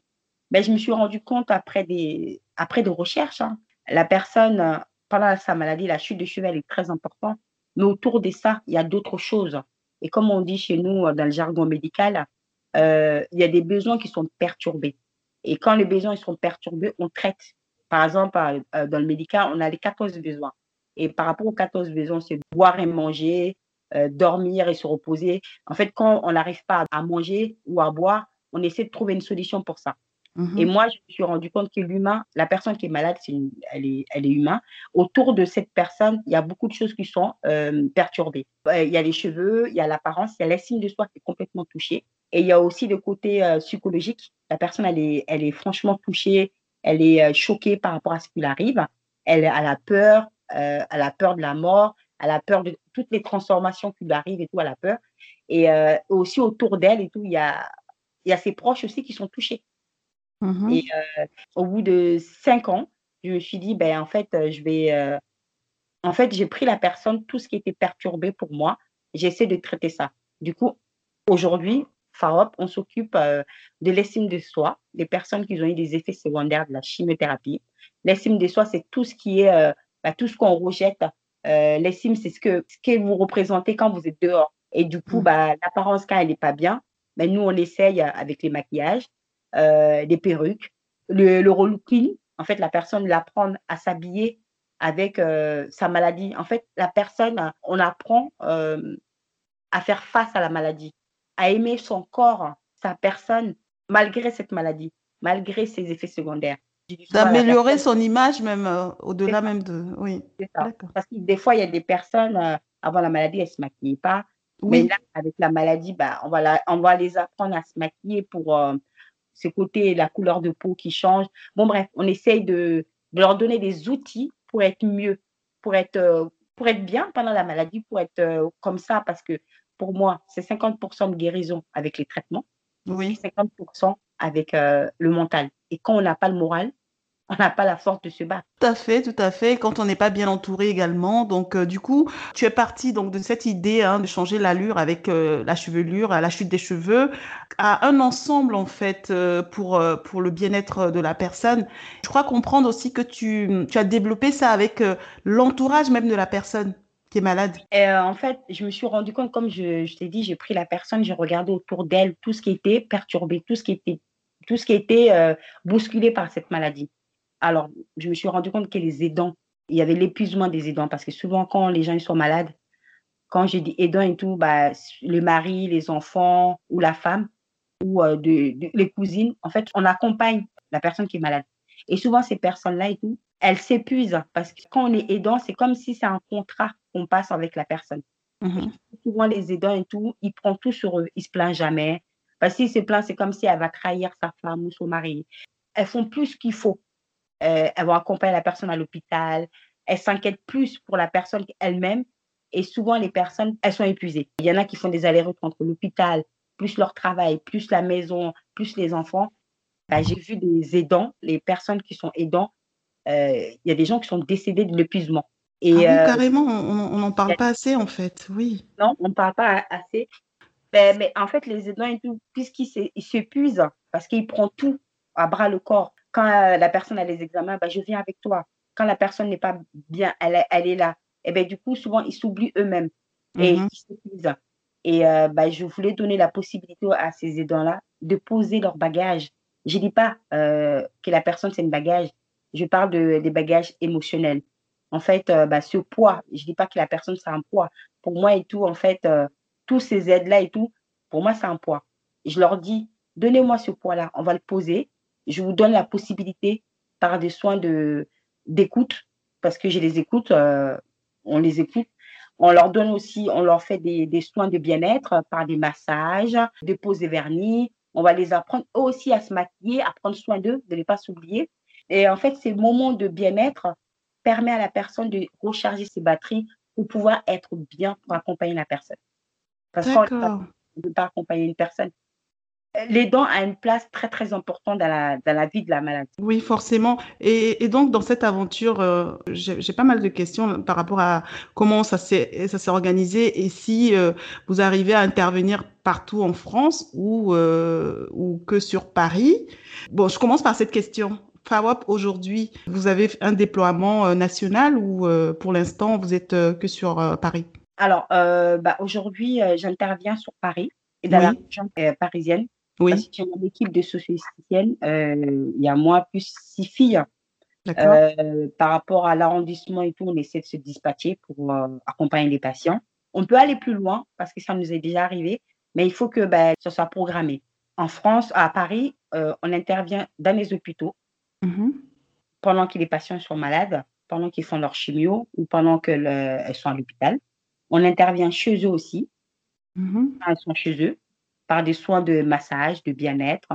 ben, je me suis rendu compte après des, après des recherches, hein, la personne, pendant sa maladie, la chute de cheveux, elle est très importante. Mais autour de ça, il y a d'autres choses. Et comme on dit chez nous, dans le jargon médical, euh, il y a des besoins qui sont perturbés. Et quand les besoins ils sont perturbés, on traite. Par exemple, euh, euh, dans le médical, on a les 14 besoins. Et par rapport aux 14 besoins, c'est boire et manger, euh, dormir et se reposer. En fait, quand on n'arrive pas à manger ou à boire, on essaie de trouver une solution pour ça. Et Mhm. moi, je me suis rendu compte que l'humain, la personne qui est malade, une- elle, est, elle est humain. Autour de cette personne, il y a beaucoup de choses qui sont euh, perturbées. Il y a les cheveux, il y a l'apparence, il y a l'estime de soi qui est complètement touchée. Et il y a aussi le côté euh, psychologique. La personne, elle est, elle est franchement touchée, elle est euh, choquée par rapport à ce qui lui arrive. Elle, elle a peur, euh, elle a peur de la mort, elle a peur de toutes les transformations qui lui arrivent et tout, elle a peur. Et euh, aussi autour d'elle et tout, il y a, il y a ses proches aussi qui sont touchés. Mhm. Et au bout de cinq ans, je me suis dit, ben, en fait, je vais. en fait, j'ai pris la personne, tout ce qui était perturbé pour moi, j'essaie de traiter ça. Du coup, aujourd'hui, FAOP, on s'occupe euh, de l'estime de soi, des personnes qui ont eu des effets secondaires de la chimiothérapie. L'estime de soi, c'est tout ce qui est, euh, bah, tout ce qu'on rejette. Euh, l'estime, c'est ce que, ce que vous représentez quand vous êtes dehors. Et du coup, Mhm. bah, l'apparence, quand elle n'est pas bien, ben, nous, on essaye avec les maquillages, des perruques, le, le relooking. En fait, la personne l'apprend à s'habiller avec sa maladie. En fait, la personne, on apprend à faire face à la maladie, à aimer son corps, sa personne, malgré cette maladie, malgré ses effets secondaires. D'améliorer son image même euh, au-delà ça, même de... Oui, c'est ça. Parce que des fois, il y a des personnes, euh, avant la maladie, elles ne se maquillaient pas. Mais là, avec la maladie, bah, on, va la- on va les apprendre à se maquiller pour euh, ce côté, la couleur de peau qui change. Bon, bref, on essaye de, de leur donner des outils pour être mieux, pour être, pour être bien pendant la maladie, pour être comme ça, parce que pour moi, c'est 50% de guérison avec les traitements oui. 50% avec euh, le mental. Et quand on n'a pas le moral, <laughs> on n'a pas la force de se battre. Tout à fait, tout à fait. Quand on n'est pas bien entouré également. Donc, euh, du coup, tu es parti donc de cette idée hein, de changer l'allure avec euh, la chevelure, à la chute des cheveux, à un ensemble en fait euh, pour pour le bien-être de la personne. Je crois comprendre aussi que tu tu as développé ça avec l'entourage même de la personne malade? Euh, en fait, je me suis rendu compte, comme je, je t'ai dit, j'ai pris la personne, j'ai regardé autour d'elle tout ce qui était perturbé, tout ce qui était, tout ce qui était euh, bousculé par cette maladie. Alors, je me suis rendu compte que les aidants, il y avait l'épuisement des aidants, parce que souvent, quand les gens ils sont malades, quand j'ai dit aidants et tout, bah, le mari, les enfants ou la femme ou euh, de, de- les cousines, en fait, on accompagne la personne qui est malade. Et souvent, ces personnes-là et tout, elles s'épuisent parce que quand on est aidant, c'est comme si c'est un contrat qu'on passe avec la personne. Mhm. souvent, les aidants et tout, ils prennent tout sur eux. Ils se plaignent jamais. Parce que s'ils se plaignent, c'est comme si elle va trahir sa femme ou son mari. Elles font plus qu'il faut. Euh, elles vont accompagner la personne à l'hôpital. Elles s'inquiètent plus pour la personne elle-même Et souvent, les personnes, elles sont épuisées. Il y en a qui font des allers-retours entre l'hôpital, plus leur travail, plus la maison, plus les enfants. Bah, j'ai vu des aidants, les personnes qui sont aidants, euh, il y a des gens qui sont décédés de l'épuisement. Et, ah oui, euh, carrément, on n'en parle pas assez en fait, oui. Non, on ne parle pas assez. Mais, mais, en fait, les aidants et tout, puisqu'ils s'épuisent, parce qu'ils prennent tout à bras le corps. Quand euh, la personne a les examens, bah, je viens avec toi. Quand la personne n'est pas bien, elle, elle est là. Et bien, du coup, souvent, ils s'oublient eux-mêmes et Mhm. ils s'épuisent. Et euh, bah, je voulais donner la possibilité à ces aidants-là de poser leur bagage. Je ne dis pas euh, que la personne, c'est un bagage. Je parle de, des bagages émotionnels. En fait, euh, bah, ce poids, je ne dis pas que la personne, c'est un poids. Pour moi et tout, en fait, euh, tous ces aides-là et tout, pour moi, c'est un poids. Je leur dis, donnez-moi ce poids-là, on va le poser. Je vous donne la possibilité par des soins de d'écoute, parce que je les écoute, euh, on les écoute. On leur donne aussi, on leur fait des, des soins de bien-être par des massages, des poses de vernis. On va les apprendre aussi à se maquiller, à prendre soin d'eux, de ne pas s'oublier. Et en fait, ces moments de bien-être permet à la personne de recharger ses batteries pour pouvoir être bien pour accompagner la personne. Parce qu'on ne peut pas accompagner une personne. Les dents ont une place très, très importante dans la, dans la vie de la maladie. Oui, forcément. Et, et donc, dans cette aventure, euh, j'ai pas mal de questions par rapport à comment ça s'est ça s'est organisé et si euh, vous arrivez à intervenir partout en France ou, euh, ou que sur Paris. Bon, je commence par cette question. FAWAP, aujourd'hui, vous avez un déploiement euh, national ou euh, pour l'instant, vous êtes euh, que sur Paris? Alors, bah, aujourd'hui, j'interviens sur Paris et dans la région parisienne. oui, Parce que j'ai mon équipe de socioesthéticiennes. Il y a moi plus six filles. d'accord. Euh, par rapport à l'arrondissement et tout, on essaie de se dispatcher pour euh, accompagner les patients. On peut aller plus loin parce que ça nous est déjà arrivé, mais il faut que ben, ça soit programmé. En France, à Paris, euh, on intervient dans les hôpitaux Mhm. pendant que les patients sont malades, pendant qu'ils font leur chimio ou pendant qu'elles sont à l'hôpital. On intervient chez eux aussi, Mhm. quand elles sont chez eux, par des soins de massage, de bien-être,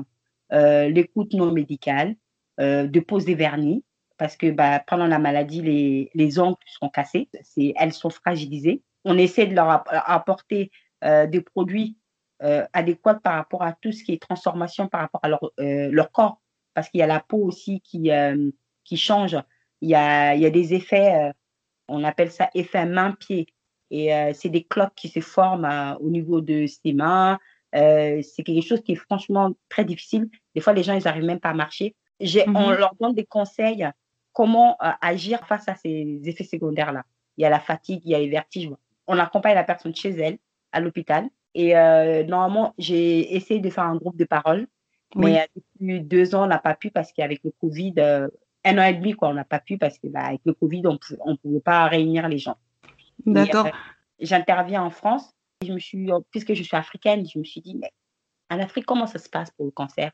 euh, l'écoute non médicale, euh, de pose des vernis, parce que bah, pendant la maladie, les, les ongles sont cassés, elles sont fragilisées. On essaie de leur app- apporter euh, des produits adéquats par rapport à tout ce qui est transformation par rapport à leur, leur corps, parce qu'il y a la peau aussi qui, euh, qui change. Il y a, il y a des effets, euh, on appelle ça effet main-pied. Et euh, c'est des cloques qui se forment au niveau de ses mains. C'est quelque chose qui est franchement très difficile. Des fois, les gens, ils n'arrivent même pas à marcher. J'ai, On Mhm. leur donne des conseils comment agir face à ces effets secondaires-là. Il y a la fatigue, il y a les vertiges. On accompagne la personne chez elle, à l'hôpital. Et normalement, j'ai essayé de faire un groupe de parole, mais Oui, euh, depuis deux ans, on n'a pas pu parce qu'avec le Covid, euh, un an et demi, quoi, on n'a pas pu parce que bah, avec le Covid, on ne pouvait pas réunir les gens. Et d'accord. euh, j'interviens en France. Et je me suis, puisque je suis africaine, je me suis dit, mais en Afrique, comment ça se passe pour le cancer?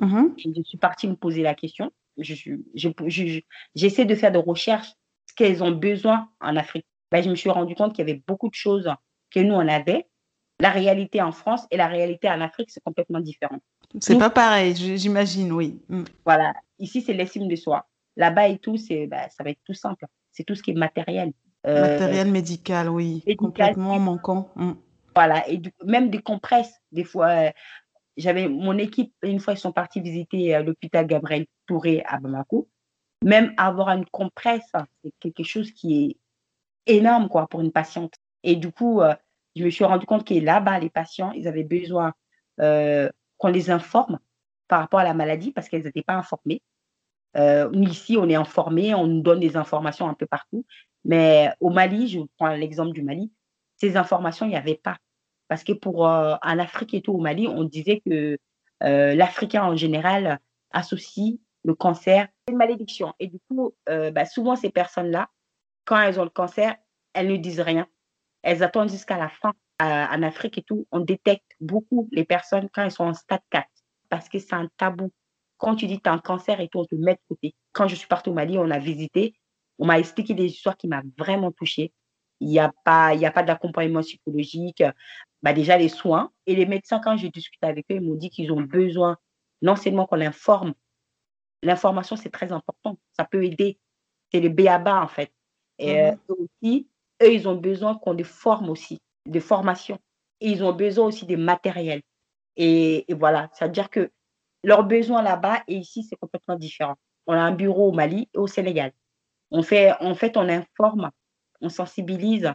Mhm. Et je suis partie me poser la question. Je, suis- je, je- je- j'essaie de faire des recherches, ce qu'elles ont besoin en Afrique. Ben, je me suis rendu compte qu'il y avait beaucoup de choses que nous, on avait. La réalité en France et la réalité en Afrique, c'est complètement différent. C'est pas pareil, j'imagine, oui. Mm. voilà, ici, c'est l'estime de soi. Là-bas et tout, c'est, ben, ça va être tout simple. C'est tout ce qui est matériel. Euh, Matériel médical, oui, médical, complètement manquant. Mm. Voilà, et du- même des compresses, des fois, euh, j'avais mon équipe, une fois, ils sont partis visiter euh, l'hôpital Gabriel Touré à Bamako. Même avoir une compresse, c'est quelque chose qui est énorme, quoi, pour une patiente. Et du coup, euh, je me suis rendu compte que là-bas, les patients, ils avaient besoin euh, qu'on les informe par rapport à la maladie parce qu'elles n'étaient pas informées. Euh, ici, on est informés, on nous donne des informations un peu partout. Mais au Mali, je prends l'exemple du Mali, ces informations, il n'y avait pas. Parce que pour euh, en Afrique et tout, au Mali, on disait que euh, l'Africain en général associe le cancer à une malédiction. Et du coup, bah, souvent, ces personnes-là, quand elles ont le cancer, elles ne disent rien. Elles attendent jusqu'à la fin. En Afrique et tout, on détecte beaucoup les personnes quand elles sont en stade 4 parce que c'est un tabou. Quand tu dis que tu as un cancer et tout, on te met de côté. Quand je suis partie au Mali, on a visité, on m'a expliqué des histoires qui m'ont vraiment touchée. Il n'y a pas, il y a pas d'accompagnement psychologique. Bah déjà, les soins. Et les médecins, quand j'ai discuté avec eux, ils m'ont dit qu'ils ont besoin non seulement qu'on l'informe, l'information, c'est très important. Ça peut aider. C'est le béaba, en fait. Et Mhm. euh, aussi, eux, ils ont besoin qu'on les forme aussi, de formation. Et ils ont besoin aussi de matériel. Et, voilà, c'est-à-dire que leurs besoins là-bas et ici, c'est complètement différent. On a un bureau au Mali et au Sénégal. On fait, en fait, on informe, on sensibilise,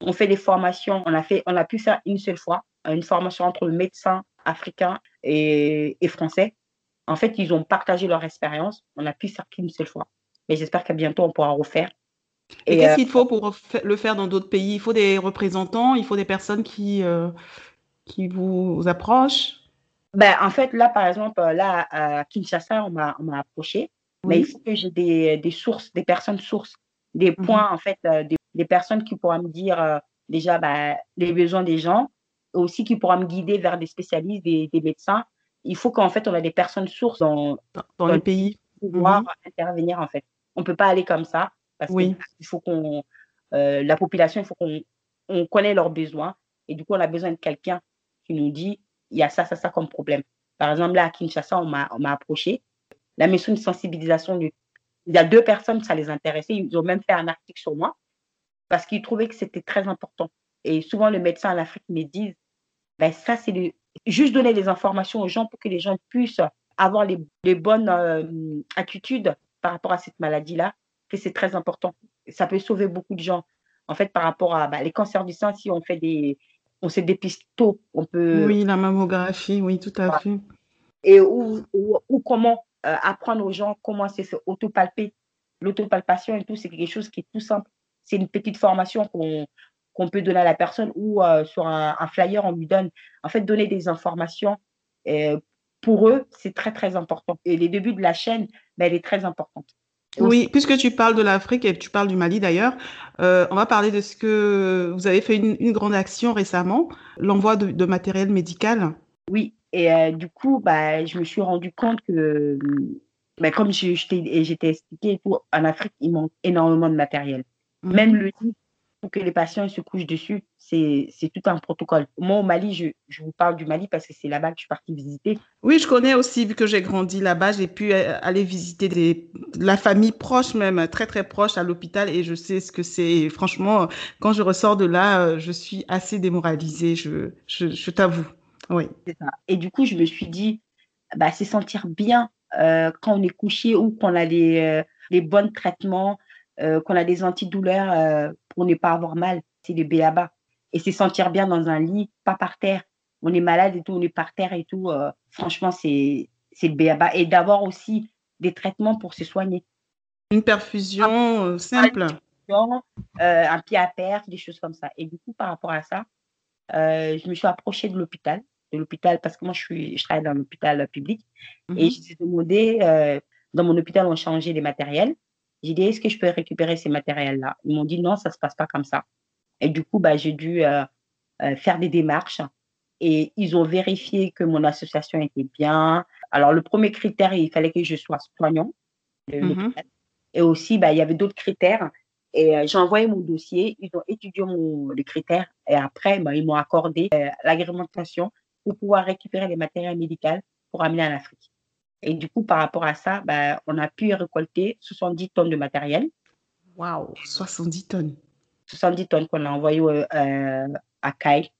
on fait des formations. On a, fait, on a pu faire une seule fois une formation entre le médecin africain et, et français. En fait, ils ont partagé leur expérience. On a pu faire qu'une seule fois. Mais j'espère qu'à bientôt, on pourra refaire. Et, qu'est-ce euh, qu'il faut pour le faire dans d'autres pays? Il faut des représentants, il faut des personnes qui, euh, qui vous approchent? Ben, En fait, là, par exemple, là, à Kinshasa, on m'a approché. Mais il faut que j'ai des, des, sources, des personnes sources, des mmh points, en fait, euh, des, personnes qui pourront me dire déjà ben, les besoins des gens, aussi qui pourront me guider vers des spécialistes, des, des médecins. Il faut qu'en fait, on a des personnes sources dans, dans, le pays pour pouvoir mmh intervenir, en fait. On ne peut pas aller comme ça. Parce oui. qu'il faut qu'on, euh, la population, il faut qu'on on connaît leurs besoins. Et du coup, on a besoin de quelqu'un qui nous dit, il y a ça, ça, ça comme problème. Par exemple, là, à Kinshasa, on m'a, on m'a approché. La mission de sensibilisation, il y a deux personnes, ça les intéressait. Ils ont même fait un article sur moi parce qu'ils trouvaient que c'était très important. Et souvent, le médecin en Afrique me dit, ben, ça, c'est juste donner des informations aux gens pour que les gens puissent avoir les, les bonnes euh, attitudes par rapport à cette maladie-là que c'est très important. Ça peut sauver beaucoup de gens. En fait, par rapport à bah, les cancers du sein, si on fait des, on se dépiste tôt, on peut. Oui, la mammographie, oui, tout à fait. Et ou, ou, comment euh, apprendre aux gens comment c'est autopalper. L'autopalpation et tout, c'est quelque chose qui est tout simple. C'est une petite formation qu'on qu'on peut donner à la personne ou euh, sur un, flyer, on lui donne. En fait, donner des informations. Euh, pour eux, c'est très, très important. Et les débuts de la chaîne, ben, elle est très importante. Oui, puisque tu parles de l'Afrique et tu parles du Mali d'ailleurs, euh, on va parler de ce que vous avez fait une, grande action récemment, l'envoi de, matériel médical. Oui, et euh, du coup, bah, je me suis rendu compte que, bah, comme je, je t'ai expliqué, en Afrique, il manque énormément de matériel. Mmh. Même le lit pour que les patients se couchent dessus, c'est tout un protocole. Moi, au Mali, je, je vous parle du Mali parce que c'est là-bas que je suis partie visiter. Oui, je connais aussi, vu que j'ai grandi là-bas, j'ai pu euh, aller visiter des, la famille proche même, très très proche à l'hôpital et je sais ce que c'est. Franchement, quand je ressors de là, euh, je suis assez démoralisée, je, je, je t'avoue. Oui. Ça. Et du coup, je me suis dit, bah, c'est sentir bien euh, quand on est couché ou qu'on a les, euh, les bons traitements, euh, qu'on a des antidouleurs pour ne pas avoir mal. C'est le béaba. Et c'est sentir bien dans un lit, pas par terre. On est malade et tout, on est par terre et tout. Euh, franchement, c'est le béaba. Et d'avoir aussi des traitements pour se soigner. Une perfusion simple. un pied à terre, des choses comme ça. Et du coup, par rapport à ça, je me suis approchée de l'hôpital, de l'hôpital parce que moi, je, suis, je travaille dans l'hôpital public. Et mhm. je me demandé, dans mon hôpital, on changeait les matériels. J'ai dit, est-ce que je peux récupérer ces matériels-là? Ils m'ont dit, non, ça ne se passe pas comme ça. Et du coup, bah, j'ai dû euh, euh, faire des démarches et ils ont vérifié que mon association était bien. Alors, le premier critère, il fallait que je sois soignant. Mm-hmm. Et aussi, bah, il y avait d'autres critères. Et euh, j'ai envoyé mon dossier, ils ont étudié mon, les critères et après, bah, ils m'ont accordé l'agrémentation pour pouvoir récupérer les matériels médicaux pour amener en Afrique. Et du coup, par rapport à ça, bah, on a pu récolter 70 tonnes de matériel. Waouh, 70 tonnes. 70 tonnes qu'on a envoyées euh, à Kai.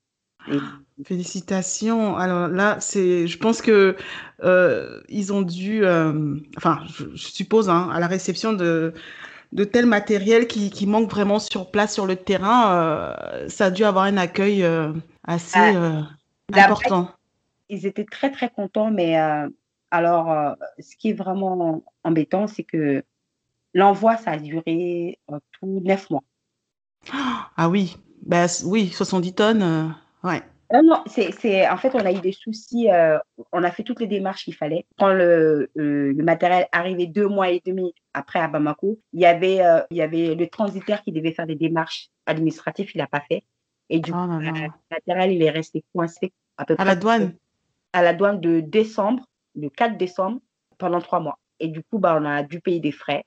Félicitations. Alors là, c'est, je pense que euh, ils ont dû, euh, enfin, je, suppose, hein, à la réception de de tel matériel qui, qui, manque vraiment sur place sur le terrain, ça a dû avoir un accueil assez ah, important. Ils étaient très très contents, mais alors, euh, ce qui est vraiment embêtant, c'est que l'envoi, ça a duré euh, tout neuf mois. Ah oui, bah, oui, 70 tonnes, euh, ouais. Non, non, c'est, en fait, on a eu des soucis. on a fait toutes les démarches qu'il fallait. Quand le, le, matériel arrivait deux mois et demi après à Bamako, il y avait, il y avait le transitaire qui devait faire des démarches administratives, il n'a pas fait. Et du oh coup, le matériel, il est resté coincé à peu près. À la douane? À la douane de décembre le 4 décembre pendant trois mois. Et du coup, bah, on a dû payer des frais.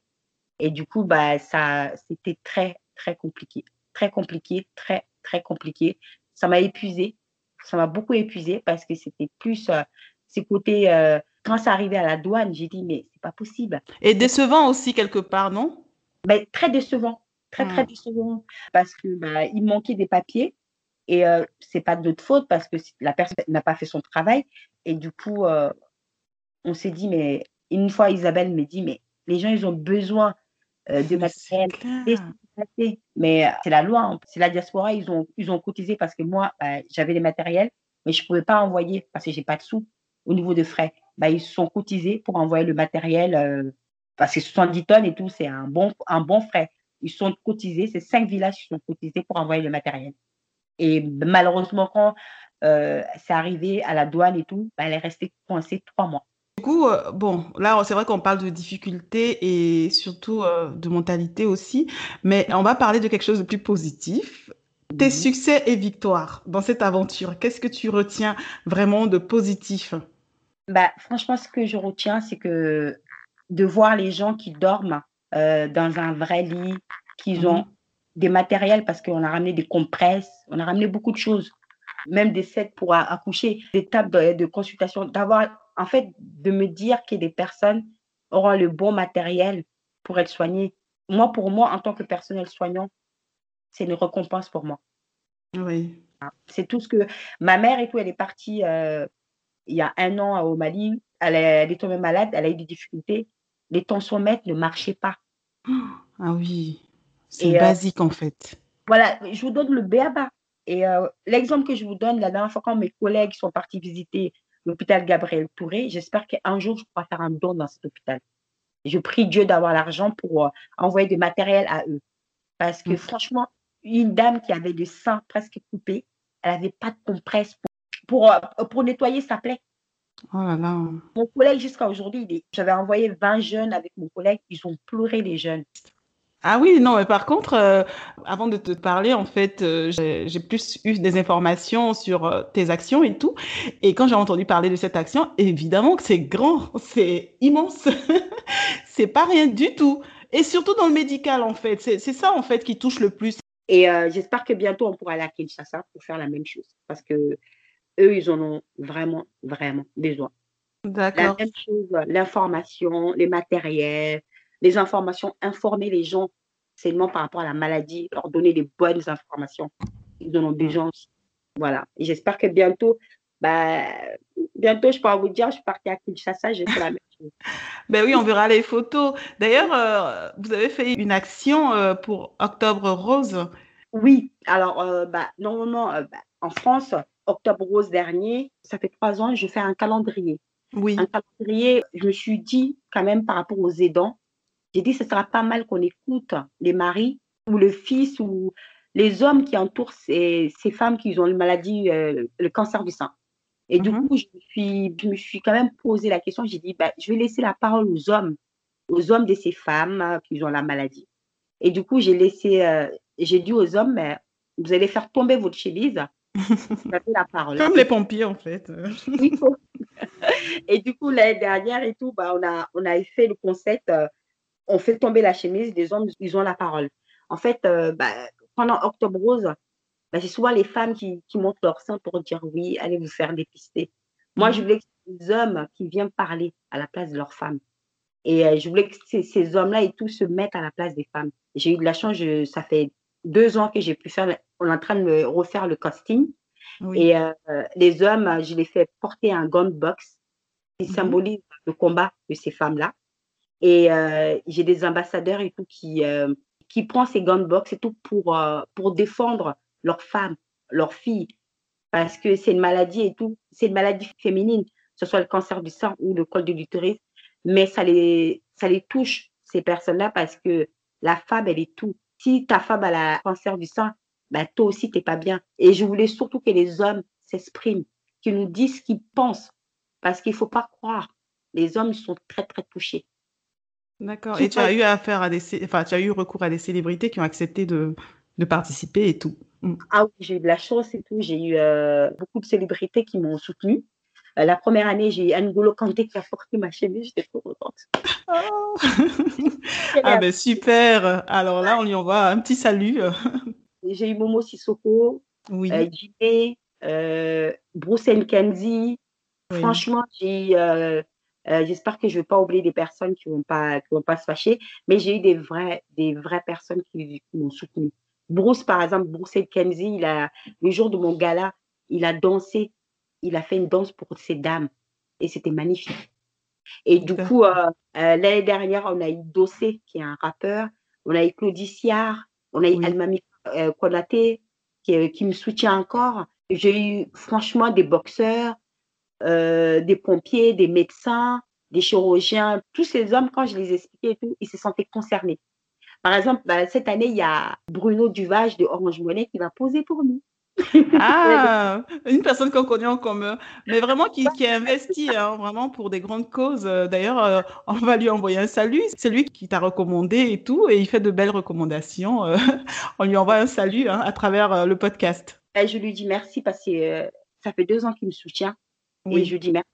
Et du coup, bah, ça, c'était très, très compliqué. Très compliqué, très, très compliqué. Ça m'a épuisé. Ça m'a beaucoup épuisé parce que c'était plus euh, ces côtés. Euh, quand ça arrivait à la douane, j'ai dit, mais c'est pas possible. Et décevant aussi quelque part, non? Ben, Très décevant. très, très décevant parce que bah, il manquait des papiers. Et euh, c'est pas de notre faute parce que la personne n'a pas fait son travail. Et du coup, euh, on s'est dit, mais une fois, Isabelle me dit, mais les gens, ils ont besoin euh, de matériel. Mais c'est la loi, hein. c'est la diaspora, ils ont, ils ont cotisé parce que moi, bah, j'avais les matériels, mais je ne pouvais pas envoyer parce que j'ai pas de sous au niveau de frais. Bah, ils sont cotisés pour envoyer le matériel euh, parce que 70 tonnes et tout, c'est un bon, un bon frais. Ils sont cotisés, c'est cinq villages qui sont cotisés pour envoyer le matériel. Et malheureusement, quand euh, c'est arrivé à la douane et tout, bah, elle est restée coincée trois mois. Du coup, euh, bon, là, c'est vrai qu'on parle de difficultés et surtout euh, de mentalité aussi, mais on va parler de quelque chose de plus positif. Tes Mhm. succès et victoires dans cette aventure, qu'est-ce que tu retiens vraiment de positif? Bah, franchement, ce que je retiens, c'est que de voir les gens qui dorment euh, dans un vrai lit, qu'ils ont Mhm. des matériels parce qu'on a ramené des compresses, on a ramené beaucoup de choses, même des sets pour accoucher, des tables de, de consultation, d'avoir, en fait, de me dire que des personnes auront le bon matériel pour être soignées. Moi, pour moi, en tant que personnel soignant, c'est une récompense pour moi. Oui. C'est tout ce que ma mère et tout, elle est partie euh, il y a un an au Mali. Elle est, elle est tombée malade, elle a eu des difficultés. Les tensiomètres ne marchaient pas. Ah oui, c'est euh, basique en fait. voilà, je vous donne le béaba. Et euh, l'exemple que je vous donne, la dernière fois quand mes collègues sont partis visiter l'hôpital Gabriel Touré, j'espère qu'un jour, je pourrai faire un don dans cet hôpital. Je prie Dieu d'avoir l'argent pour euh, envoyer du matériel à eux. Parce que Mm. franchement, une dame qui avait le sein presque coupé, elle n'avait pas de compresse pour, pour, euh, pour nettoyer sa plaie. Oh là là. Mon collègue, jusqu'à aujourd'hui, j'avais envoyé 20 jeunes avec mon collègue, ils ont pleuré les jeunes. Ah oui, non, mais par contre, euh, avant de te parler, en fait, euh, j'ai plus eu des informations sur euh, tes actions et tout. Et quand j'ai entendu parler de cette action, évidemment que c'est grand, <laughs> c'est immense. <laughs> C'est pas rien du tout. Et surtout dans le médical, en fait. C'est ça, en fait, qui touche le plus. Et j'espère que bientôt, on pourra aller à Kinshasa pour faire la même chose. Parce que eux, ils en ont vraiment, vraiment besoin. La D'accord. même chose, l'information, les matériels, les informations, informer les gens seulement par rapport à la maladie, leur donner des bonnes informations. Ils en ont besoin aussi. Voilà. J'espère que bientôt, bah, bientôt, je pourrai vous dire, je suis partie à Kinshasa, j'ai fait la même chose. <laughs> Ben oui, on verra les photos. D'ailleurs, euh, vous avez fait une action euh, pour Octobre Rose. Oui, alors, euh, bah, normalement, euh, bah, en France, octobre rose dernier, ça fait trois ans, je fais un calendrier. Oui. Un calendrier, je me suis dit, quand même, par rapport aux aidants, j'ai dit, ce sera pas mal qu'on écoute les maris ou le fils ou les hommes qui entourent ces, ces femmes qui ont une maladie, euh, le cancer du sein. Et du Mhm. coup, je me, suis, je me suis quand même posé la question, j'ai dit, bah, je vais laisser la parole aux hommes, aux hommes de ces femmes euh, qui ont la maladie. Et du coup, j'ai laissé, euh, j'ai dit aux hommes, vous allez faire tomber votre chemise, <laughs> vous avez la parole. Comme les pompiers, en fait. <laughs> Et du coup, l'année dernière et tout, bah, on a, on a fait le concept, on fait tomber la chemise, les hommes, ils ont la parole. En fait, euh, bah, pendant Octobre Rose, bah, c'est souvent les femmes qui, qui montrent leur sein pour dire oui, allez vous faire dépister. Moi, je Mhm. voulais que les hommes qui viennent parler à la place de leurs femmes. Et euh, je voulais que ces, ces hommes-là et tout se mettent à la place des femmes. J'ai eu de la chance, je- ça fait deux ans que j'ai pu faire, on est en train de me refaire le casting. Oui. Et euh, les hommes, je les fais porter un gun box qui Mhm. symbolise le combat de ces femmes-là. Et euh, j'ai des ambassadeurs et tout qui, euh, qui prennent ces gun box et tout pour, euh, pour défendre leurs femmes, leurs filles. Parce que c'est une maladie et tout, c'est une maladie féminine, que ce soit le cancer du sein ou le col de l'utérus, mais ça les, ça les touche, ces personnes-là, parce que la femme, elle est tout. Si ta femme a le cancer du sein, ben, toi aussi, t'es pas bien. Et je voulais surtout que les hommes s'expriment, qu'ils nous disent ce qu'ils pensent, parce qu'il faut pas croire. Les hommes sont très, très touchés. D'accord. Et tu as eu affaire à des, enfin, tu as eu recours à des célébrités qui ont accepté de, de participer et tout. Mm. Ah oui, j'ai eu de la chance et tout. J'ai eu euh, beaucoup de célébrités qui m'ont soutenue. Euh, la première année, j'ai eu N'Golo Kanté qui a porté ma chemise. J'étais trop contente. <laughs> Ah ben super. Alors là, on lui envoie un petit salut. J'ai eu Momo Sissoko, Oui. euh, Jimé, euh, Bruce Kenzie. Oui. Franchement, j'ai eu euh, j'espère que je ne vais pas oublier des personnes qui ne vont, pas, vont pas se fâcher, mais j'ai eu des, vrais, des vraies personnes qui, m'ont soutenu. Bruce, par exemple, Bruce Kenzie, il a, le jour de mon gala, il a dansé, il a fait une danse pour ces dames et c'était magnifique. Et du coup, euh, euh, l'année dernière, on a eu Dossé, qui est un rappeur, on a eu Claudie on a eu Almami Konaté, qui, qui me soutient encore. J'ai eu franchement des boxeurs, euh, des pompiers, des médecins, des chirurgiens, tous ces hommes, quand je les expliquais et tout, ils se sentaient concernés. Par exemple, bah, cette année, il y a Bruno Duvage de Orange Monnaie qui va poser pour nous. Ah, <laughs> une personne qu'on connaît en commun, mais vraiment qui, qui a investi hein, vraiment pour des grandes causes. D'ailleurs, euh, on va lui envoyer un salut. C'est lui qui t'a recommandé et tout, et il fait de belles recommandations. Euh, <laughs> on lui envoie un salut hein, à travers le podcast. Et je lui dis merci parce que ça fait deux ans qu'il me soutient. Et je dis merci.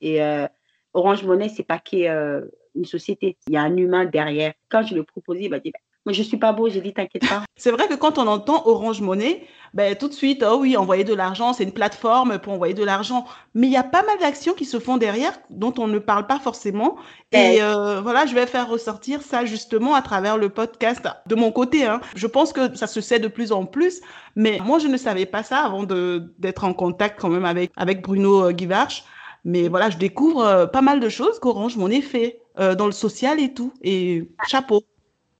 Et euh, Orange Monnaie, c'est pas qu'une euh, société. Il y a un humain derrière. Quand je le proposais, il m'a dit bah, moi, je suis pas beau, j'ai dit, t'inquiète pas. <laughs> C'est vrai que quand on entend Orange Monnaie, ben, tout de suite, oh oui, envoyer de l'argent, c'est une plateforme pour envoyer de l'argent. Mais il y a pas mal d'actions qui se font derrière dont on ne parle pas forcément. Et euh, voilà, je vais faire ressortir ça justement à travers le podcast de mon côté. Hein. Je pense que ça se sait de plus en plus. Mais moi, je ne savais pas ça avant d'être en contact quand même avec, avec Bruno euh, Guivarch. Mais voilà, je découvre euh, pas mal de choses qu'Orange Monnaie fait dans le social et tout. Et chapeau.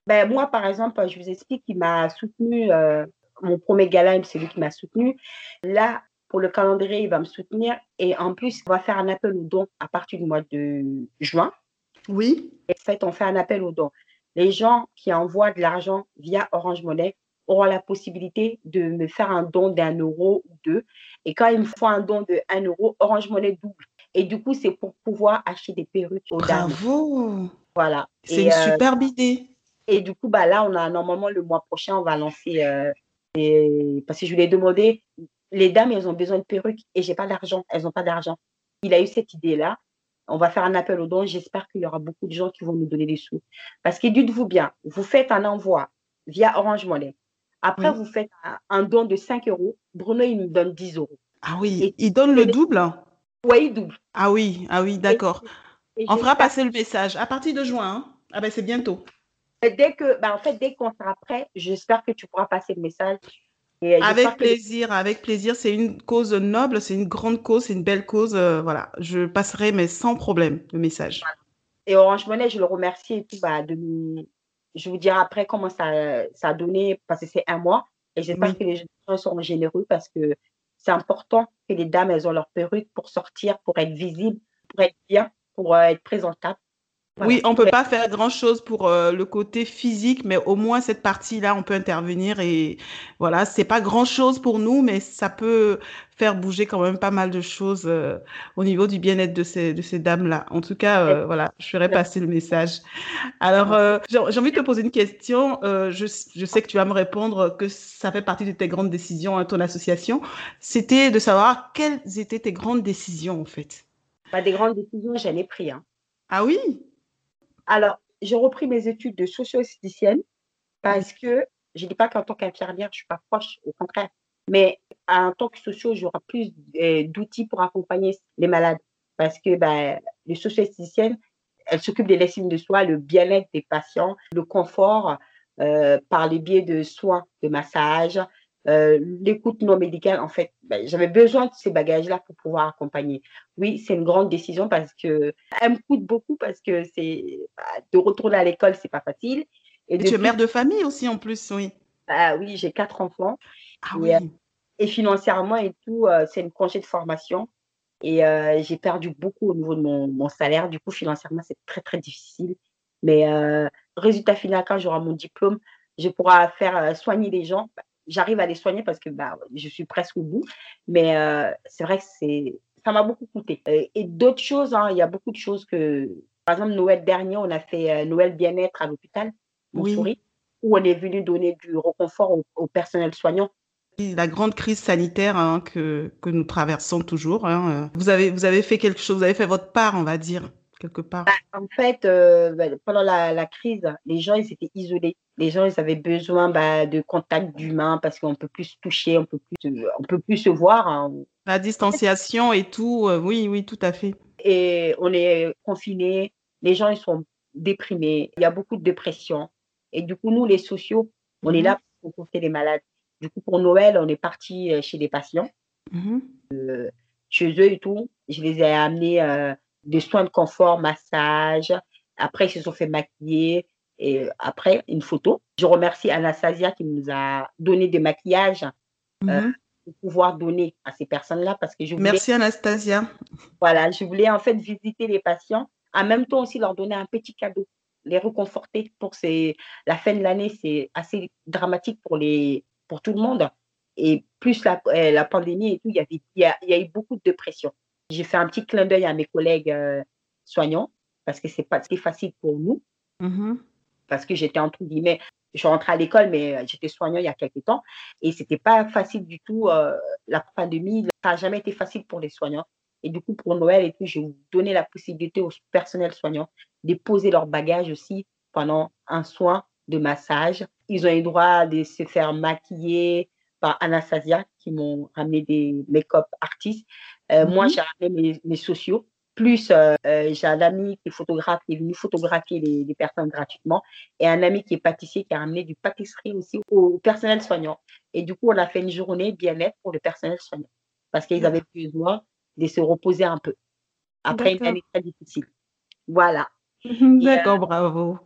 Ben, moi, par exemple, je vous explique qu'il m'a soutenu, euh, mon premier gala, c'est lui qui m'a soutenu. Là, pour le calendrier, il va me soutenir. Et en plus, on va faire un appel aux dons à partir du mois de juin. Oui. Et en fait, on fait un appel aux dons. Les gens qui envoient de l'argent via Orange Money auront la possibilité de me faire un don d'un euro ou deux. Et quand ils me font un don de un euro, Orange Money double. Et du coup, c'est pour pouvoir acheter des perruques aux dames. Bravo Voilà. C'est une euh, superbe idée. Et du coup, bah, là, on a normalement le mois prochain, on va lancer. Euh, parce que je lui ai demandé, les dames, elles ont besoin de perruques et j'ai pas d'argent. Elles n'ont pas d'argent. Il a eu cette idée-là. On va faire un appel aux dons. J'espère qu'il y aura beaucoup de gens qui vont nous donner des sous. Parce que dites-vous bien, vous faites un envoi via Orange Money. Après, vous faites un, don de 5 euros. Bruno, il nous donne 10 euros. Ah oui, il donne le double Oui, il double. Ah oui, ah oui, d'accord. On fera passer le message à partir de juin. Hein. ah ben c'est bientôt dès que, ben, en fait, dès qu'on sera prêt, j'espère que tu pourras passer le message. Euh, avec plaisir, avec plaisir. C'est une cause noble, c'est une grande cause, c'est une belle cause. Euh, voilà, je passerai, mais sans problème, le message. Et Orange Monnaie, je le remercie et tout. Bah, de, je vous dirai après comment ça, ça a donné, parce que c'est un mois. Et j'espère que les gens seront généreux parce que c'est important que les dames, elles ont leur perruque pour sortir, pour être visibles, pour être bien, pour euh, être présentables. Oui, on ne peut pas faire grand-chose pour euh, le côté physique, mais au moins cette partie-là, on peut intervenir et voilà, c'est pas grand-chose pour nous, mais ça peut faire bouger quand même pas mal de choses euh, au niveau du bien-être de ces, de ces dames-là. En tout cas, euh, voilà, je ferai passer le message. Alors, j'ai envie de te poser une question. Je, je, sais que tu vas me répondre que ça fait partie de tes grandes décisions, à ton association. C'était de savoir quelles étaient tes grandes décisions, en fait. Bah, des grandes décisions, j'en ai pris. Hein. Ah oui? Alors, j'ai repris mes études de socio-esthéticienne parce que je ne dis pas qu'en tant qu'infirmière, je ne suis pas proche, au contraire. Mais en tant que socio, j'aurai plus euh, d'outils pour accompagner les malades. Parce que ben, les socio-esthéticiennes, elles s'occupent de l'estime de soi, le bien-être des patients, le confort euh, par les biais de soins, de massage, euh, l'écoute non médicale, en fait, ben, j'avais besoin de ces bagages-là pour pouvoir accompagner. Oui, c'est une grande décision parce que elle me coûte beaucoup parce que c'est bah, de retourner à l'école, c'est pas facile. Et, tu es mère de famille aussi en plus, oui. Bah, oui, j'ai quatre enfants. Ah, oui. Euh, et, financièrement et tout, euh, c'est une congé de formation. Et j'ai perdu beaucoup au niveau de mon, mon, salaire. Du coup, financièrement, c'est très, très difficile. Mais résultat final, quand j'aurai mon diplôme, je pourrai faire soigner les gens j'arrive à les soigner parce que bah, je suis presque au bout. Mais euh, c'est vrai que c'est, ça m'a beaucoup coûté. Euh, et, d'autres choses, hein, il y a beaucoup de choses que, par exemple, Noël dernier, on a fait euh, Noël bien-être à l'hôpital, oui. où on est venu donner du réconfort au, personnel soignant. La grande crise sanitaire hein, que, que, nous traversons toujours. Hein, vous, avez, vous avez fait quelque chose, vous avez fait votre part, on va dire quelque part bah, En fait, euh, bah, pendant la, crise, les gens, ils étaient isolés. Les gens, ils avaient besoin bah, de contact d'humain parce qu'on peut plus se toucher, on peut plus, on peut plus se voir. Hein. La distanciation et tout, euh, oui, oui, tout à fait. et on est confinés. Les gens, ils sont déprimés. Il y a beaucoup de dépression. Et du coup, nous, les sociaux, on est Mhm. là pour conforter les malades. Du coup, pour Noël, on est parti euh, chez les patients, Mhm. chez eux et tout. Je les ai amenés des soins de confort, massage. Après, ils se sont fait maquiller. Et après, une photo. Je remercie Anastasia qui nous a donné des maquillages Mhm. pour pouvoir donner à ces personnes-là parce que je voulais, Merci Anastasia. voilà, je voulais en fait visiter les patients, en même temps aussi leur donner un petit cadeau, les réconforter pour ces, la fin de l'année, c'est assez dramatique pour les, pour tout le monde. Et plus la, euh, la pandémie et tout, il y avait, il y a, il y a eu beaucoup de dépression. J'ai fait un petit clin d'œil à mes collègues euh, soignants parce que c'est pas facile pour nous Mhm. parce que j'étais entre guillemets, je suis rentrée à l'école, mais euh, j'étais soignant il y a quelques temps et c'était pas facile du tout. euh, la pandémie, ça n'a jamais été facile pour les soignants. Et du coup, pour Noël et tout, j'ai donné la possibilité aux personnels soignants de poser leur bagage aussi pendant un soin de massage. Ils ont eu droit de se faire maquiller par Anastasia qui m'ont ramené des make-up artistes. Euh, Moi, Mhm. j'ai ramené mes, mes sociaux. Plus, euh, euh, j'ai un ami qui est photographe qui est venu photographier les, les personnes gratuitement et un ami qui est pâtissier qui a ramené du pâtisserie aussi au personnel soignant. Et du coup, on a fait une journée bien-être pour le personnel soignant parce qu'ils avaient besoin de se reposer un peu après une année très difficile. Voilà. <laughs> D'accord, bravo.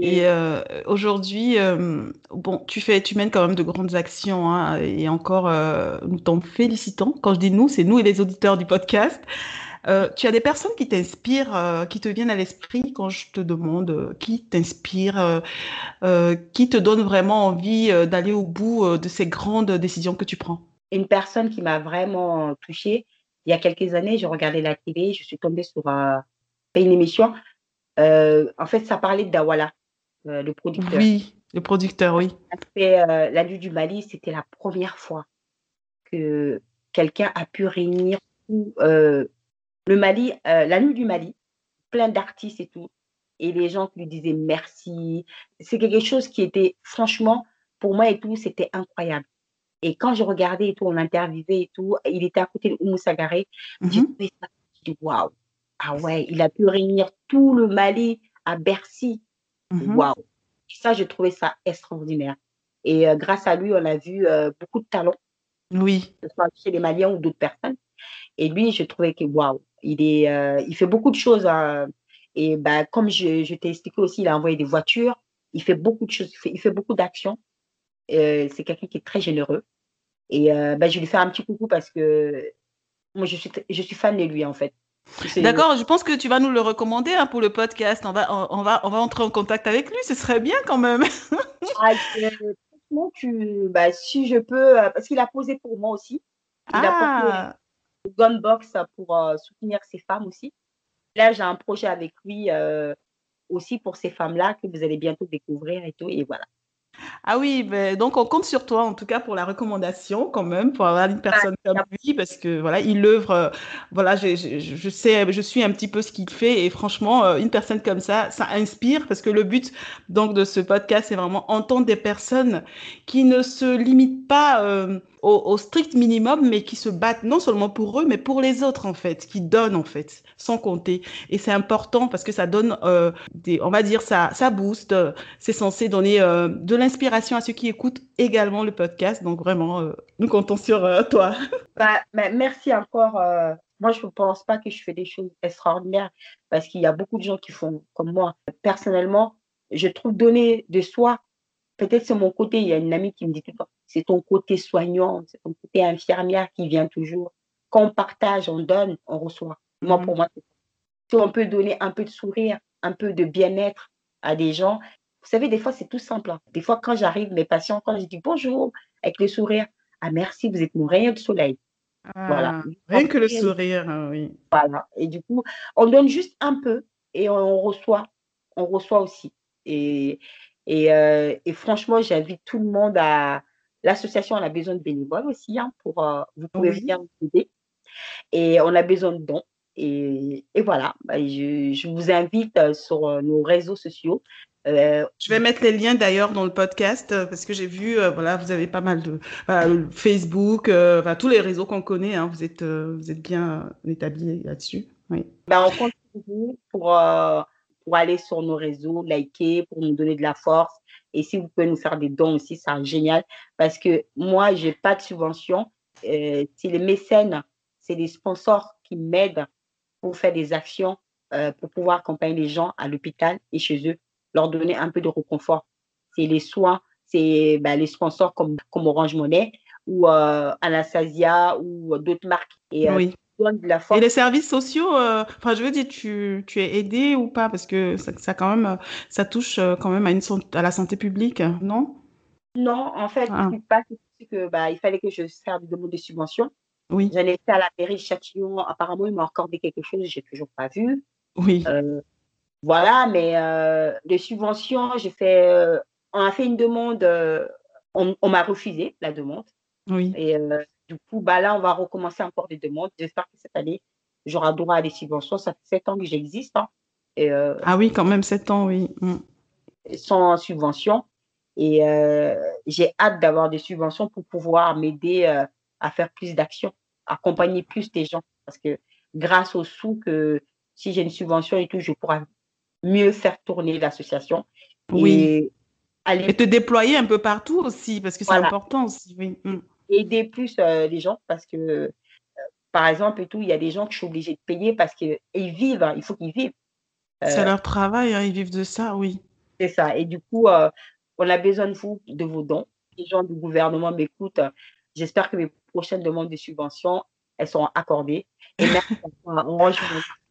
Et euh, aujourd'hui, euh, bon, tu fais, tu mènes quand même de grandes actions, hein, et encore, euh, nous t'en félicitons. Quand je dis nous, c'est nous et les auditeurs du podcast. Euh, tu as des personnes qui t'inspirent, euh, qui te viennent à l'esprit quand je te demande qui t'inspire, euh, euh, qui te donne vraiment envie d'aller au bout de ces grandes décisions que tu prends? Une personne qui m'a vraiment touchée, il y a quelques années, je regardais la télé, je suis tombée sur euh, une émission. Euh, en fait, ça parlait de Dawala, euh, le producteur. Oui, le producteur, oui. Après, euh, la nuit du Mali, c'était la première fois que quelqu'un a pu réunir tout, euh, le Mali, la nuit du Mali, plein d'artistes et tout, et les gens qui lui disaient merci. C'est quelque chose qui était, franchement, pour moi et tout, c'était incroyable. Et quand je regardais et tout, on l'interviewait et tout, il était à côté de Oumou Sagaré, trouvé ça, j'ai dit waouh, ah ouais, il a pu réunir tout le Mali à Bercy, Mhm. waouh. Ça, j'ai trouvé ça extraordinaire. Et euh, grâce à lui, on a vu euh, beaucoup de talents, Oui. que ce soit chez les Maliens ou d'autres personnes. Et lui, je trouvais que waouh, il est, euh, il fait beaucoup de choses. hein. Et bah, comme je, je t'ai expliqué aussi, il a envoyé des voitures. Il fait beaucoup de choses. Il fait, il fait beaucoup d'actions. C'est quelqu'un qui est très généreux. Et bah, je lui fais un petit coucou parce que moi, je suis, je suis fan de lui en fait. D'accord, je pense que tu vas nous le recommander hein, pour le podcast. On va, on, on va, on va entrer en contact avec lui. Ce serait bien quand même. <laughs> Ah, euh, franchement, tu, bah, si je peux, euh, parce qu'il a posé pour moi aussi. Il a posé Ah, au Gunbox pour euh, soutenir ces femmes aussi. Là, j'ai un projet avec lui euh, aussi pour ces femmes-là que vous allez bientôt découvrir et tout. Et voilà. Ah oui, ben, donc on compte sur toi en tout cas pour la recommandation quand même, pour avoir une personne comme lui, parce que voilà, il œuvre, euh, voilà, je, je, je sais, je suis un petit peu ce qu'il fait et franchement, euh, une personne comme ça, ça inspire parce que le but donc de ce podcast, c'est vraiment entendre des personnes qui ne se limitent pas euh, au, strict minimum, mais qui se battent non seulement pour eux, mais pour les autres en fait, qui donnent en fait, sans compter. Et c'est important parce que ça donne, euh, des, on va dire, ça, ça booste. euh, C'est censé donner euh, de l'inspiration à ceux qui écoutent également le podcast. Donc vraiment, nous comptons sur toi. <laughs> Bah, merci encore. moi, je ne pense pas que je fais des choses extraordinaires parce qu'il y a beaucoup de gens qui font comme moi. Personnellement, je trouve donner de soi, peut-être c'est mon côté. Il y a une amie qui me dit tout le temps, c'est ton côté soignant, c'est ton côté infirmière qui vient toujours. Quand on partage, on donne, on reçoit. Moi, Mhm. pour moi, si on peut donner un peu de sourire, un peu de bien-être à des gens, vous savez, des fois, c'est tout simple. hein. Des fois, quand j'arrive, mes patients, quand je dis bonjour avec le sourire, ah merci, vous êtes mon rayon de soleil. Voilà. Rien que le sourire, hein, oui. Voilà. Et du coup, on donne juste un peu et on reçoit, on reçoit aussi. Et, et, euh, et franchement, j'invite tout le monde à. L'association, on a besoin de bénévoles aussi, hein, pour, euh, vous pouvez Oui. venir nous aider. Et on a besoin de dons. Et, et voilà, Bah, je, je vous invite euh, sur nos réseaux sociaux. Euh, Je vais mettre les liens d'ailleurs dans le podcast parce que j'ai vu, voilà, vous avez pas mal de le Facebook, enfin, tous les réseaux qu'on connaît. hein, vous êtes, vous êtes bien établis là-dessus. Oui. Ben, on compte vous pour, pour aller sur nos réseaux, liker, pour nous donner de la force. Et si vous pouvez nous faire des dons aussi, c'est génial. Parce que moi, je n'ai pas de subvention. Euh, c'est les mécènes, c'est les sponsors qui m'aident pour faire des actions, euh, pour pouvoir accompagner les gens à l'hôpital et chez eux, leur donner un peu de réconfort. C'est les soins, c'est ben, les sponsors comme, Orange Monnaie ou euh, Anastasia ou d'autres marques. Et les services sociaux, euh, enfin, je veux dire, tu, tu es aidé ou pas? Parce que ça, ça, quand même, ça touche euh, quand même à, une, à la santé publique, non? Non, en fait, ah. pas que bah, il fallait que je fasse des demandes de subventions. Oui. J'en ai fait à la mairie de Châtillon. Apparemment, ils m'ont accordé quelque chose, j'ai toujours pas vu. Oui. Euh, voilà, mais euh, les subventions, j'ai fait, on a fait une demande, on, on m'a refusé la demande. Oui. Et du coup, bah là, on va recommencer encore des demandes. J'espère que cette année, j'aurai droit à des subventions. Ça fait sept ans que j'existe. Hein. Euh, ah oui, quand même sept ans, oui. Mm. Sans subvention. Et euh, j'ai hâte d'avoir des subventions pour pouvoir m'aider euh, à faire plus d'actions, accompagner plus des gens. Parce que grâce aux sous que si j'ai une subvention et tout, je pourrai mieux faire tourner l'association. Oui. Et, te déployer un peu partout aussi, parce que c'est important aussi. Oui. Mm aider plus euh, les gens parce que, euh, par exemple, et tout, il y a des gens que je suis obligée de payer parce qu'ils vivent, hein, il faut qu'ils vivent. c'est euh, leur travail, hein, ils vivent de ça, oui. C'est ça. Et du coup, on a besoin de vous, de vos dons. Les gens du gouvernement m'écoutent. J'espère que mes prochaines demandes de subventions, elles seront accordées. Et <laughs> merci.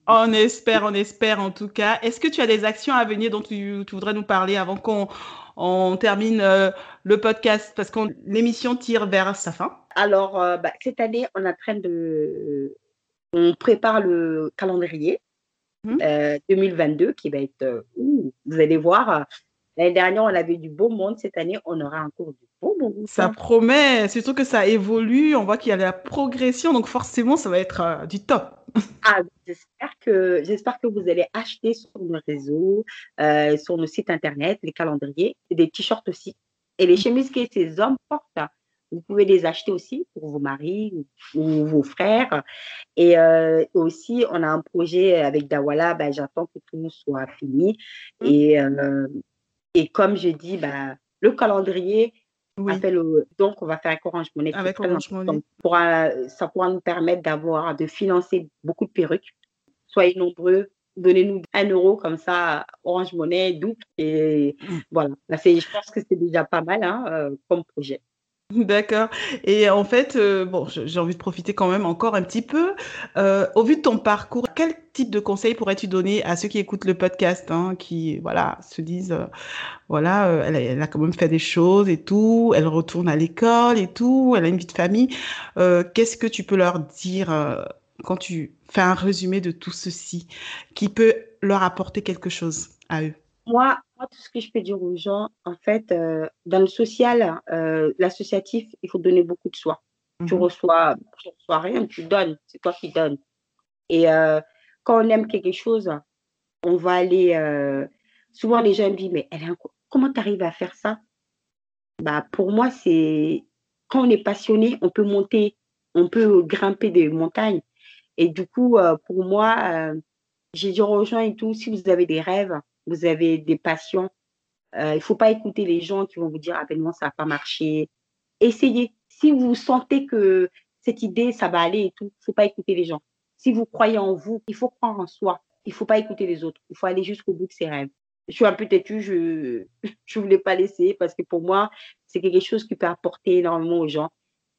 on espère, on espère en tout cas. Est-ce que tu as des actions à venir dont tu, tu voudrais nous parler avant qu'on on termine euh, le podcast parce que l'émission tire vers sa fin. Alors, euh, bah, cette année, on est en train de. On prépare le calendrier 2022 mmh. euh, qui va être. vous allez voir. L'année dernière, on avait du beau monde. Cette année, on aura encore du beau monde. Ça promet, surtout que ça évolue. On voit qu'il y a la progression. Donc, forcément, ça va être du top. <laughs> Ah, j'espère que, j'espère que vous allez acheter sur nos réseaux, euh, sur nos sites internet, les calendriers, et des t-shirts aussi. Et les chemises que ces hommes portent, vous pouvez les acheter aussi pour vos maris ou, vos frères. Et euh, aussi, on a un projet avec Dawala, ben, j'attends que tout soit fini. Mmh. Et, euh, et comme je dis, ben, le calendrier, donc, on va faire avec Orange Monnaie. Avec Orange Monnaie. ça pourra nous permettre d'avoir, de financer beaucoup de perruques. Soyez nombreux, donnez-nous un euro comme ça, Orange Monnaie, double. Et mm. voilà, je pense que c'est déjà pas mal hein, euh, comme projet. D'accord. Et en fait, euh, bon, j'ai envie de profiter quand même encore un petit peu. Euh, au vu de ton parcours, quel type de conseils pourrais-tu donner à ceux qui écoutent le podcast, hein, qui voilà se disent, euh, voilà, elle, elle, a quand même fait des choses et tout, elle retourne à l'école et tout, elle a une vie de famille. Qu'est-ce que tu peux leur dire quand tu fais un résumé de tout ceci, qui peut leur apporter quelque chose à eux? Moi, tout ce que je peux dire aux gens, en fait, euh, dans le social, euh, l'associatif, il faut donner beaucoup de soi. Tu mhm. reçois, tu reçois rien, tu donnes, c'est toi qui donnes. Et euh, quand on aime quelque chose, on va aller. souvent, les gens me disent Mais comment tu arrives à faire ça? Bah, Pour moi, c'est quand on est passionné, on peut monter, on peut grimper des montagnes. Et du coup, pour moi, j'ai dit aux gens et tout si vous avez des rêves, vous avez des passions. Euh, il ne faut pas écouter les gens qui vont vous dire, ah ben non, ça n'a pas marché. Essayez. Si vous sentez que cette idée, ça va aller et tout, il ne faut pas écouter les gens. Si vous croyez en vous, il faut croire en soi. Il ne faut pas écouter les autres. Il faut aller jusqu'au bout de ses rêves. Je suis un peu têtue, je <laughs> ne voulais pas laisser parce que pour moi, c'est quelque chose qui peut apporter énormément aux gens.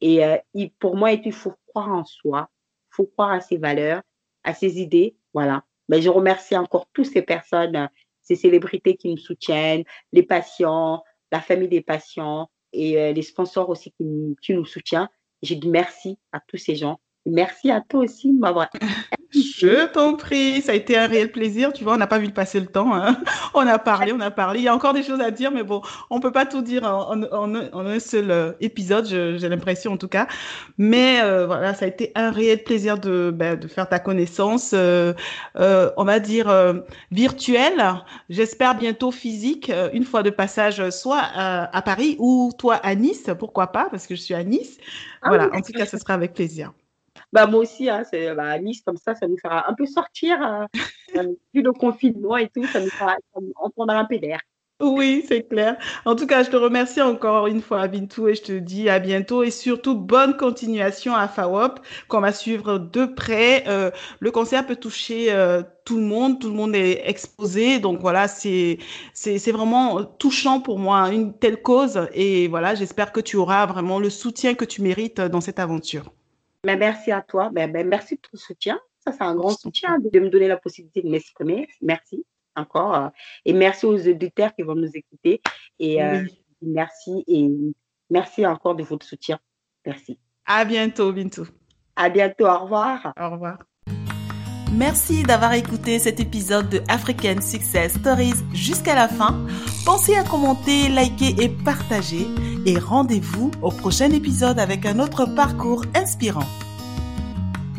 Et euh, pour moi, il faut croire en soi. Il faut croire à ses valeurs, à ses idées. Voilà. Mais je remercie encore toutes ces personnes ces célébrités qui nous soutiennent, les patients, la famille des patients et euh, les sponsors aussi qui, qui nous soutiennent. J'ai dit merci à tous ces gens Merci à toi aussi de m'avoir. Je t'en prie, ça a été un réel plaisir. Tu vois, on n'a pas vu passer le temps. Hein. <laughs> On a parlé, on a parlé. Il y a encore des choses à dire, mais bon, on peut pas tout dire en, un seul euh, épisode, j'ai l'impression en tout cas. Mais euh, voilà, ça a été un réel plaisir de, ben, de faire ta connaissance, euh, on va dire virtuelle. J'espère bientôt physique, une fois de passage, soit à, Paris ou toi à Nice, pourquoi pas, parce que je suis à Nice. Ah voilà, en tout cas, ce sera avec plaisir. Bah, moi aussi, hein, c'est, bah, Nice, comme ça, ça nous fera un peu sortir, euh, <laughs> euh, vu le confinement et tout, ça nous fera, on prendra un peu d'air. Oui, c'est clair. En tout cas, je te remercie encore une fois, Bintou, et je te dis à bientôt et surtout bonne continuation à FAWOP qu'on va suivre de près. Euh, le cancer peut toucher euh, tout le monde, tout le monde est exposé, donc voilà, c'est c'est c'est vraiment touchant pour moi une telle cause et voilà, j'espère que tu auras vraiment le soutien que tu mérites dans cette aventure. Mais merci à toi, ben, ben, merci de ton soutien. Ça, c'est un grand soutien de me donner la possibilité de m'exprimer. Merci encore. Euh, et merci aux auditeurs qui vont nous écouter. Et euh, merci et merci encore de votre soutien. Merci. À bientôt, Bintou. À bientôt. Au revoir. Au revoir. Merci d'avoir écouté cet épisode de African Success Stories jusqu'à la fin. Pensez à commenter, liker et partager. Et rendez-vous au prochain épisode avec un autre parcours inspirant.